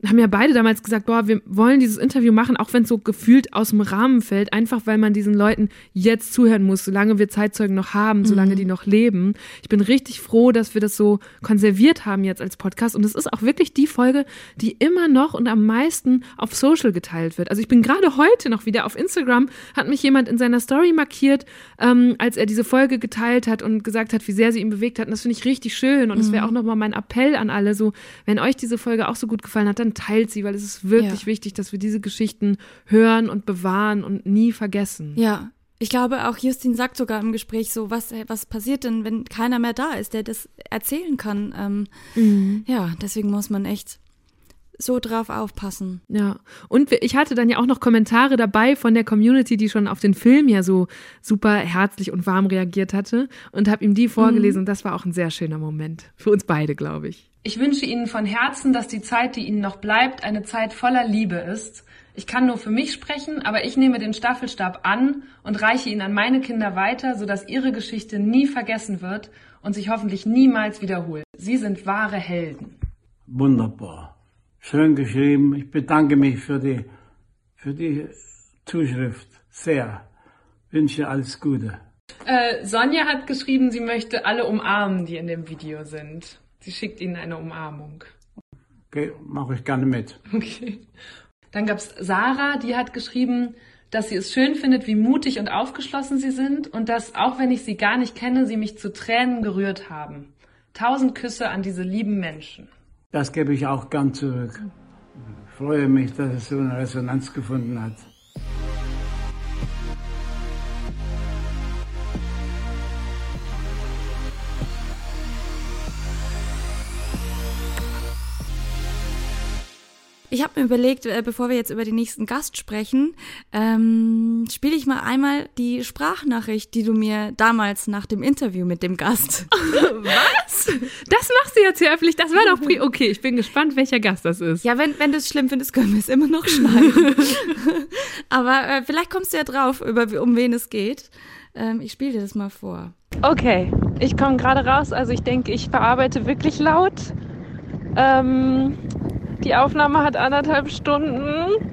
haben ja beide damals gesagt, boah, wir wollen dieses Interview machen, auch wenn es so gefühlt aus dem Rahmen fällt, einfach weil man diesen Leuten jetzt zuhören muss, solange wir Zeitzeugen noch haben, solange die noch leben. Ich bin richtig froh, dass wir das so konserviert haben jetzt als Podcast und es ist auch wirklich die Folge, die immer noch und am meisten auf Social geteilt wird. Also ich bin gerade heute noch wieder auf Instagram, hat mich jemand in seiner Story markiert, ähm, als er diese Folge geteilt hat und gesagt hat, wie sehr sie ihn bewegt hat. Und das finde ich richtig schön und es wäre auch nochmal mein Appell an alle, so, wenn euch diese Folge auch so gut gefallen hat, dann teilt sie, weil es ist wirklich Ja. wichtig, dass wir diese Geschichten hören und bewahren und nie vergessen. Ja, ich glaube auch Justin sagt sogar im Gespräch so, was, was passiert denn, wenn keiner mehr da ist, der das erzählen kann. Ähm, Mhm. Ja, deswegen muss man echt so drauf aufpassen. Ja, und ich hatte dann ja auch noch Kommentare dabei von der Community, die schon auf den Film ja so super herzlich und warm reagiert hatte und habe ihm die vorgelesen Mhm. und das war auch ein sehr schöner Moment. Für uns beide, glaube ich. Ich wünsche Ihnen von Herzen, dass die Zeit, die Ihnen noch bleibt, eine Zeit voller Liebe ist. Ich kann nur für mich sprechen, aber ich nehme den Staffelstab an und reiche ihn an meine Kinder weiter, sodass ihre Geschichte nie vergessen wird und sich hoffentlich niemals wiederholt. Sie sind wahre Helden. Wunderbar. Schön geschrieben. Ich bedanke mich für die, für die Zuschrift. Sehr. Wünsche alles Gute. Äh, Sonja hat geschrieben, sie möchte alle umarmen, die in dem Video sind. Sie schickt ihnen eine Umarmung. Okay, mache ich gerne mit. Okay. Dann gab's Sarah, die hat geschrieben, dass sie es schön findet, wie mutig und aufgeschlossen sie sind und dass, auch wenn ich sie gar nicht kenne, sie mich zu Tränen gerührt haben. Tausend Küsse an diese lieben Menschen. Das gebe ich auch gern zurück. Ich freue mich, dass es so eine Resonanz gefunden hat. Ich habe mir überlegt, äh, bevor wir jetzt über den nächsten Gast sprechen, ähm, spiele ich mal einmal die Sprachnachricht, die du mir damals nach dem Interview mit dem Gast. [LAUGHS] Was? Das machst du jetzt hier öffentlich. Das war doch pri Okay, ich bin gespannt, welcher Gast das ist. Ja, wenn, wenn du es schlimm findest, können wir es immer noch schneiden. [LAUGHS] Aber äh, vielleicht kommst du ja drauf, über, um wen es geht. Ähm, ich spiele dir das mal vor. Okay, ich komme gerade raus. Also ich denke, ich verarbeite wirklich laut. Ähm, die Aufnahme hat anderthalb Stunden.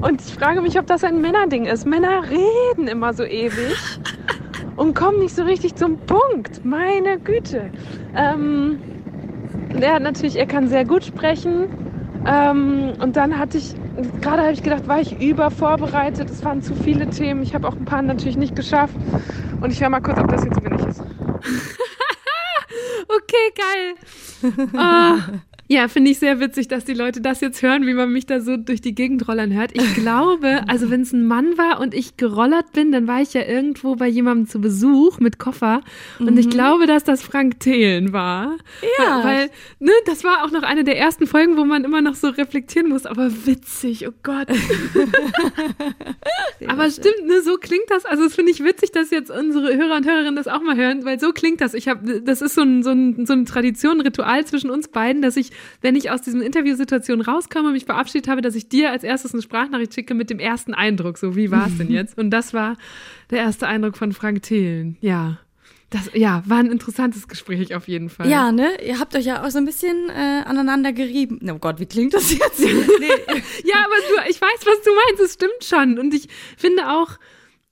Und ich frage mich, ob das ein Männerding ist. Männer reden immer so ewig [LAUGHS] und kommen nicht so richtig zum Punkt. Meine Güte. Ähm, er hat natürlich, er kann sehr gut sprechen. Ähm, und dann hatte ich, gerade habe ich gedacht, war ich übervorbereitet. Es waren zu viele Themen. Ich habe auch ein paar natürlich nicht geschafft. Und ich höre mal kurz, ob das jetzt billig ist. [LAUGHS] Okay, geil. Ah, [LAUGHS] ja, finde ich sehr witzig, dass die Leute das jetzt hören, wie man mich da so durch die Gegend rollern hört. Ich glaube, [LAUGHS] also wenn es ein Mann war und ich gerollert bin, dann war ich ja irgendwo bei jemandem zu Besuch mit Koffer. Und ich Mhm. glaube, dass das Frank Thelen war. Ja. Weil, weil ne, das war auch noch eine der ersten Folgen, wo man immer noch so reflektieren muss. Aber witzig, oh Gott. [LAUGHS] Aber stimmt, ne, so klingt das. Also das finde ich witzig, dass jetzt unsere Hörer und Hörerinnen das auch mal hören, weil so klingt das. Ich habe, das ist so, ein, so, ein, so eine Tradition, ein Ritual zwischen uns beiden, dass ich, wenn ich aus diesen Interviewsituationen rauskomme und mich verabschiedet habe, dass ich dir als erstes eine Sprachnachricht schicke mit dem ersten Eindruck. So, wie war es denn [LAUGHS] jetzt? Und das war der erste Eindruck von Frank Thelen. Ja. Das, ja, war ein interessantes Gespräch auf jeden Fall. Ja, ne? Ihr habt euch ja auch so ein bisschen äh, aneinander gerieben. Oh Gott, wie klingt das jetzt? [LAUGHS] nee. ja, aber du, ich weiß, was du meinst, es stimmt schon. Und ich finde auch,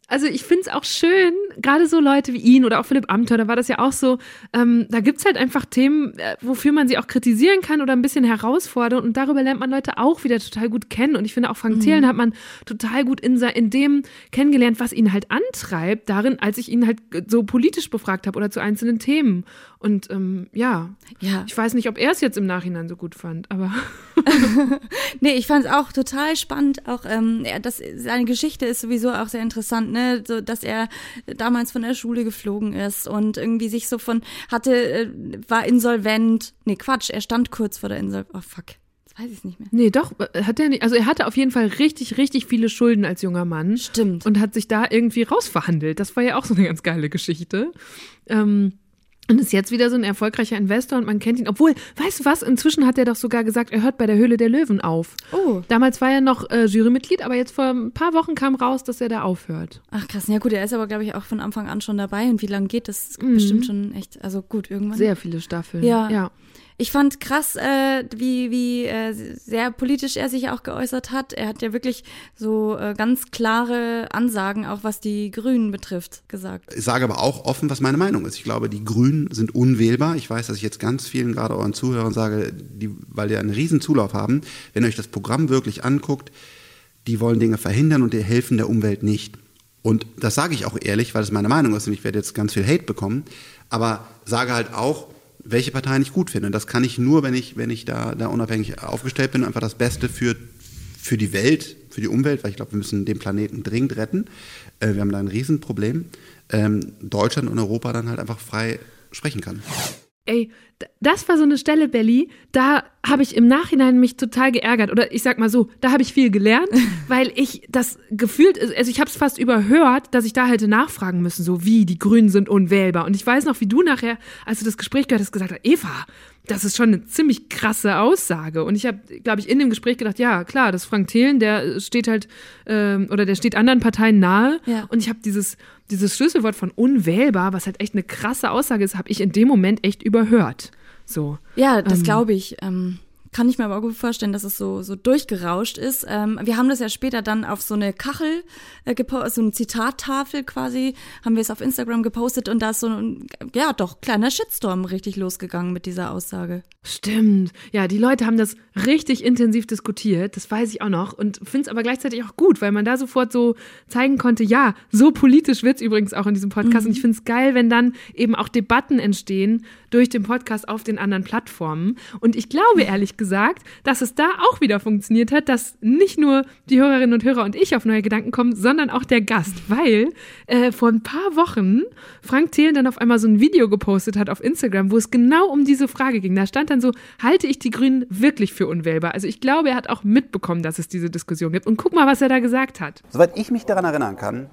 also ich finde es auch schön, gerade so Leute wie ihn oder auch Philipp Amthor, da war das ja auch so, ähm, da gibt's halt einfach Themen, äh, wofür man sie auch kritisieren kann oder ein bisschen herausfordern und darüber lernt man Leute auch wieder total gut kennen. Und ich finde auch Frank Mhm. Thelen hat man total gut in, in dem kennengelernt, was ihn halt antreibt, darin, als ich ihn halt so politisch befragt habe oder zu einzelnen Themen. Und ähm, ja, ja, ich weiß nicht, ob er es jetzt im Nachhinein so gut fand, aber [LAUGHS] nee, ich fand es auch total spannend. Auch ähm, er, das, seine Geschichte ist sowieso auch sehr interessant, ne? So, dass er damals von der Schule geflogen ist und irgendwie sich so von hatte, äh, war insolvent. Nee, Quatsch, er stand kurz vor der Insolvenz. Oh fuck. Jetzt weiß ich es nicht mehr. Nee, doch, äh, hat er nicht. Also er hatte auf jeden Fall richtig, richtig viele Schulden als junger Mann. Stimmt. Und hat sich da irgendwie rausverhandelt. Das war ja auch so eine ganz geile Geschichte. Ähm, und ist jetzt wieder so ein erfolgreicher Investor und man kennt ihn. Obwohl, weißt du was? Inzwischen hat er doch sogar gesagt, er hört bei der Höhle der Löwen auf. Oh. Damals war er noch äh, Jurymitglied, aber jetzt vor ein paar Wochen kam raus, dass er da aufhört. Ach krass, ja gut, er ist aber, glaube ich, auch von Anfang an schon dabei. Und wie lange geht das? Mhm. Bestimmt schon echt, also gut, irgendwann. Sehr viele Staffeln. Ja. ja. Ich fand krass, äh, wie, wie äh, sehr politisch er sich auch geäußert hat. Er hat ja wirklich so äh, ganz klare Ansagen, auch was die Grünen betrifft, gesagt. Ich sage aber auch offen, was meine Meinung ist. Ich glaube, die Grünen sind unwählbar. Ich weiß, dass ich jetzt ganz vielen, gerade euren Zuhörern sage, die, weil die einen riesen Zulauf haben, wenn ihr euch das Programm wirklich anguckt, die wollen Dinge verhindern und die helfen der Umwelt nicht. Und das sage ich auch ehrlich, weil es meine Meinung ist und ich werde jetzt ganz viel Hate bekommen, aber sage halt auch, welche Parteien ich gut finde. Das kann ich nur, wenn ich, wenn ich da, da unabhängig aufgestellt bin, einfach das Beste für, für die Welt, für die Umwelt, weil ich glaube, wir müssen den Planeten dringend retten. Äh, wir haben da ein Riesenproblem. Ähm, Deutschland und Europa dann halt einfach frei sprechen kann. Ey, das war so eine Stelle, Belly, da habe ich im Nachhinein mich total geärgert. Oder ich sag mal so, da habe ich viel gelernt, [LAUGHS] weil ich das gefühlt, also ich habe es fast überhört, dass ich da hätte nachfragen müssen, so wie die Grünen sind unwählbar. Und ich weiß noch, wie du nachher, als du das Gespräch gehört hast, gesagt hast, Eva, das ist schon eine ziemlich krasse Aussage. Und ich habe, glaube ich, in dem Gespräch gedacht, ja, klar, das Frank Thelen, der steht halt, ähm, oder der steht anderen Parteien nahe. Ja. Und ich habe dieses, dieses Schlüsselwort von unwählbar, was halt echt eine krasse Aussage ist, habe ich in dem Moment echt überhört. So. Ja, das Ähm, glaube ich. Ähm, kann ich mir aber gut vorstellen, dass es so, so durchgerauscht ist. Ähm, wir haben das ja später dann auf so eine Kachel, äh, gepo- so eine Zitattafel quasi, haben wir es auf Instagram gepostet und da ist so ein, ja doch, kleiner Shitstorm richtig losgegangen mit dieser Aussage. Stimmt. Ja, die Leute haben das richtig intensiv diskutiert, das weiß ich auch noch und finde es aber gleichzeitig auch gut, weil man da sofort so zeigen konnte, ja, so politisch wird es übrigens auch in diesem Podcast Mhm. und ich finde es geil, wenn dann eben auch Debatten entstehen durch den Podcast auf den anderen Plattformen und ich glaube [LAUGHS] ehrlich gesagt, dass es da auch wieder funktioniert hat, dass nicht nur die Hörerinnen und Hörer und ich auf neue Gedanken kommen, sondern auch der Gast, weil äh, vor ein paar Wochen Frank Thelen dann auf einmal so ein Video gepostet hat auf Instagram, wo es genau um diese Frage ging. Da stand dann so, halte ich die Grünen wirklich für unwählbar? Also ich glaube, er hat auch mitbekommen, dass es diese Diskussion gibt. Und guck mal, was er da gesagt hat. Soweit ich mich daran erinnern kann,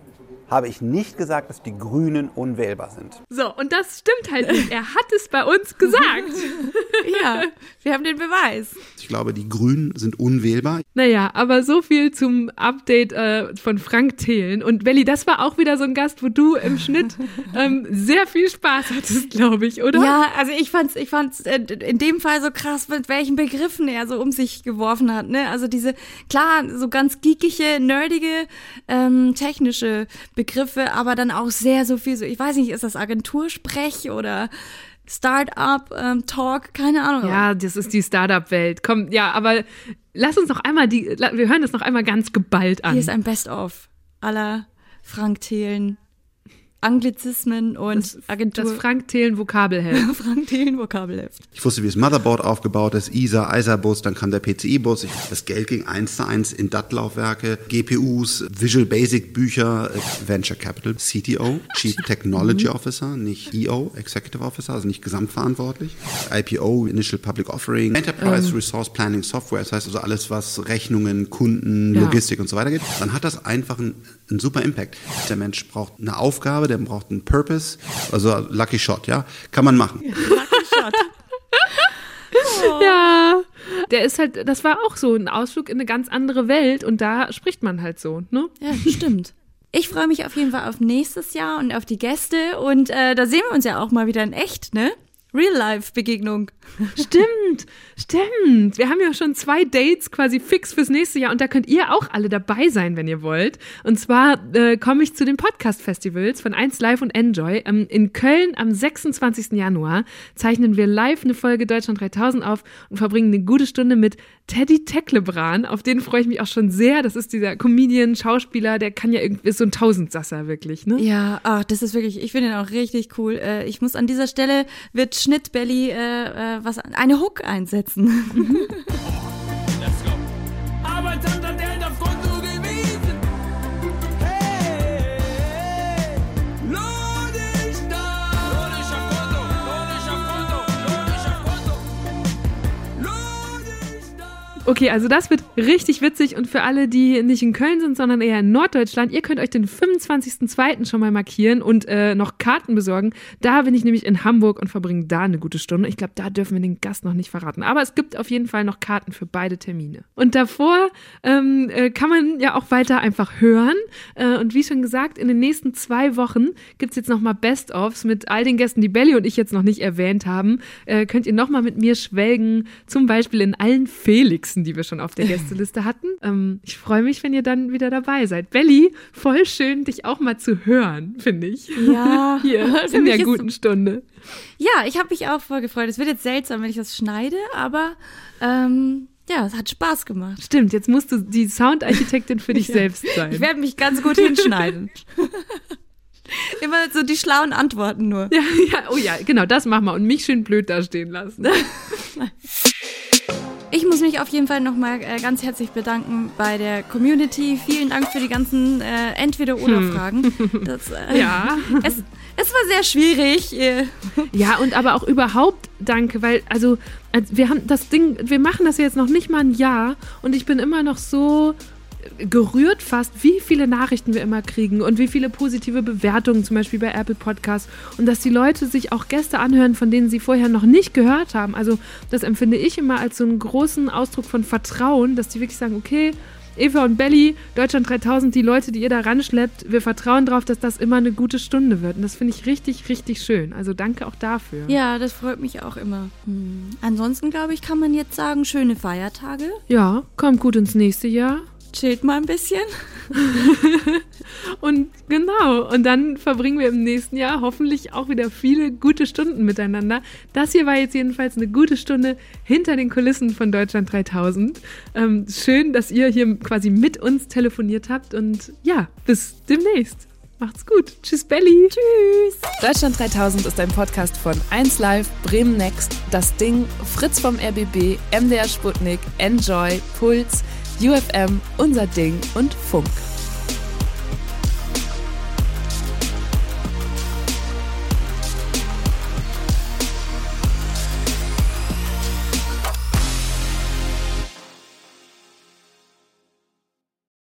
habe ich nicht gesagt, dass die Grünen unwählbar sind. So, und das stimmt halt nicht. Er hat es bei uns gesagt. [LAUGHS] ja, wir haben den Beweis. Ich glaube, die Grünen sind unwählbar. Naja, aber so viel zum Update äh, von Frank Thelen. Und Belly, das war auch wieder so ein Gast, wo du im Schnitt ähm, sehr viel Spaß hattest, glaube ich, oder? Ja, also ich fand's, ich fand's äh, in dem Fall so krass, mit welchen Begriffen er so um sich geworfen hat. Ne? Also diese, klar, so ganz geekige, nerdige, ähm, technische Begriffe, aber dann auch sehr so viel so, ich weiß nicht, ist das Agentursprech oder Start-up-Talk, keine Ahnung. Ja, das ist die Startup-Welt. Komm, ja, aber lass uns noch einmal die, wir hören das noch einmal ganz geballt an. Hier ist ein Best-of aller Frank Thelen Anglizismen und Agentur. das Frank Thelen Vokabelheft. [LAUGHS] Frank Thelen Vokabelheft. Ich wusste, wie das Motherboard aufgebaut ist, ISA, ISA-Bus, dann kam der PCI-Bus. Das Geld ging eins zu eins in DAT-Laufwerke, GPUs, Visual Basic Bücher, äh, Venture Capital, CTO, Chief [LAUGHS] Technology Officer, nicht EO, Executive Officer, also nicht gesamtverantwortlich. IPO, Initial Public Offering, Enterprise Ähm. Resource Planning Software, das heißt also alles, was Rechnungen, Kunden, Ja. Logistik und so weiter geht. Dann hat das einfach einen, einen super Impact. Der Mensch braucht eine Aufgabe, der braucht einen Purpose, also Lucky Shot, ja, kann man machen. [LAUGHS] Ja, der ist halt, das war auch so ein Ausflug in eine ganz andere Welt und da spricht man halt so, ne? Ja, stimmt. Ich freue mich auf jeden Fall auf nächstes Jahr und auf die Gäste und äh, da sehen wir uns ja auch mal wieder in echt, ne? Real-Life-Begegnung. Stimmt, stimmt. Wir haben ja schon zwei Dates quasi fix fürs nächste Jahr und da könnt ihr auch alle dabei sein, wenn ihr wollt. Und zwar äh, komme ich zu den Podcast-Festivals von 1 Live und Enjoy. Ähm, in Köln am 26. Januar zeichnen wir live eine Folge Deutschland 3000 auf und verbringen eine gute Stunde mit Teddy Tecklebran. Auf den freue ich mich auch schon sehr. Das ist dieser Comedian, Schauspieler, der kann ja irgendwie, ist so ein Tausendsasser wirklich, ne? Ja, ach, das ist wirklich, ich finde ihn auch richtig cool. Äh, ich muss an dieser Stelle, wird Schnittbelly äh, äh, was, eine Hook einsetzen. Arbeitsamt [LAUGHS] Okay, also das wird richtig witzig und für alle, die nicht in Köln sind, sondern eher in Norddeutschland, ihr könnt euch den 25.02. schon mal markieren und äh, noch Karten besorgen. Da bin ich nämlich in Hamburg und verbringe da eine gute Stunde. Ich glaube, da dürfen wir den Gast noch nicht verraten. Aber es gibt auf jeden Fall noch Karten für beide Termine. Und davor ähm, äh, kann man ja auch weiter einfach hören. Äh, und wie schon gesagt, in den nächsten zwei Wochen gibt es jetzt nochmal Best-ofs mit all den Gästen, die Belly und ich jetzt noch nicht erwähnt haben. Äh, könnt ihr nochmal mit mir schwelgen, zum Beispiel in allen Felixen, die wir schon auf der Gästeliste hatten. Ähm, ich freue mich, wenn ihr dann wieder dabei seid. Belly, voll schön, dich auch mal zu hören, finde ich. Ja, [LAUGHS] Hier, [LAUGHS] in der guten Stunde. Ja, ich habe mich auch voll gefreut. Es wird jetzt seltsam, wenn ich das schneide, aber ähm, ja, es hat Spaß gemacht. Stimmt, jetzt musst du die Soundarchitektin für dich [LAUGHS] Ja. selbst sein. Ich werde mich ganz gut hinschneiden. Immer so die schlauen Antworten nur. Ja, ja, oh ja, genau, das machen wir. Und mich schön blöd dastehen lassen. Ich muss mich auf jeden Fall nochmal äh, ganz herzlich bedanken bei der Community. Vielen Dank für die ganzen äh, Entweder-Oder-Fragen. [LAUGHS] Das, äh, Ja. Es, Es war sehr schwierig. Ja, und aber auch überhaupt danke, weil, also, als wir haben das Ding, wir machen das jetzt noch nicht mal ein Jahr und ich bin immer noch so gerührt fast, wie viele Nachrichten wir immer kriegen und wie viele positive Bewertungen, zum Beispiel bei Apple Podcasts. Und dass die Leute sich auch Gäste anhören, von denen sie vorher noch nicht gehört haben. Also, das empfinde ich immer als so einen großen Ausdruck von Vertrauen, dass die wirklich sagen, okay, Eva und Belly, Deutschland 3000, die Leute, die ihr da ranschleppt, wir vertrauen darauf, dass das immer eine gute Stunde wird. Und das finde ich richtig, richtig schön. Also danke auch dafür. Ja, das freut mich auch immer. Hm. Ansonsten, glaube ich, kann man jetzt sagen, schöne Feiertage. Ja, kommt gut ins nächste Jahr. Chillt mal ein bisschen. [LAUGHS] Und genau, und dann verbringen wir im nächsten Jahr hoffentlich auch wieder viele gute Stunden miteinander. Das hier war jetzt jedenfalls eine gute Stunde hinter den Kulissen von Deutschland 3000. Ähm, schön, dass ihr hier quasi mit uns telefoniert habt und ja, bis demnächst. Macht's gut. Tschüss, Belly. Tschüss. Deutschland 3000 ist ein Podcast von 1Live, Bremen Next, Das Ding, Fritz vom RBB, MDR Sputnik, Enjoy, Puls, UFM, Unser Ding und Funk.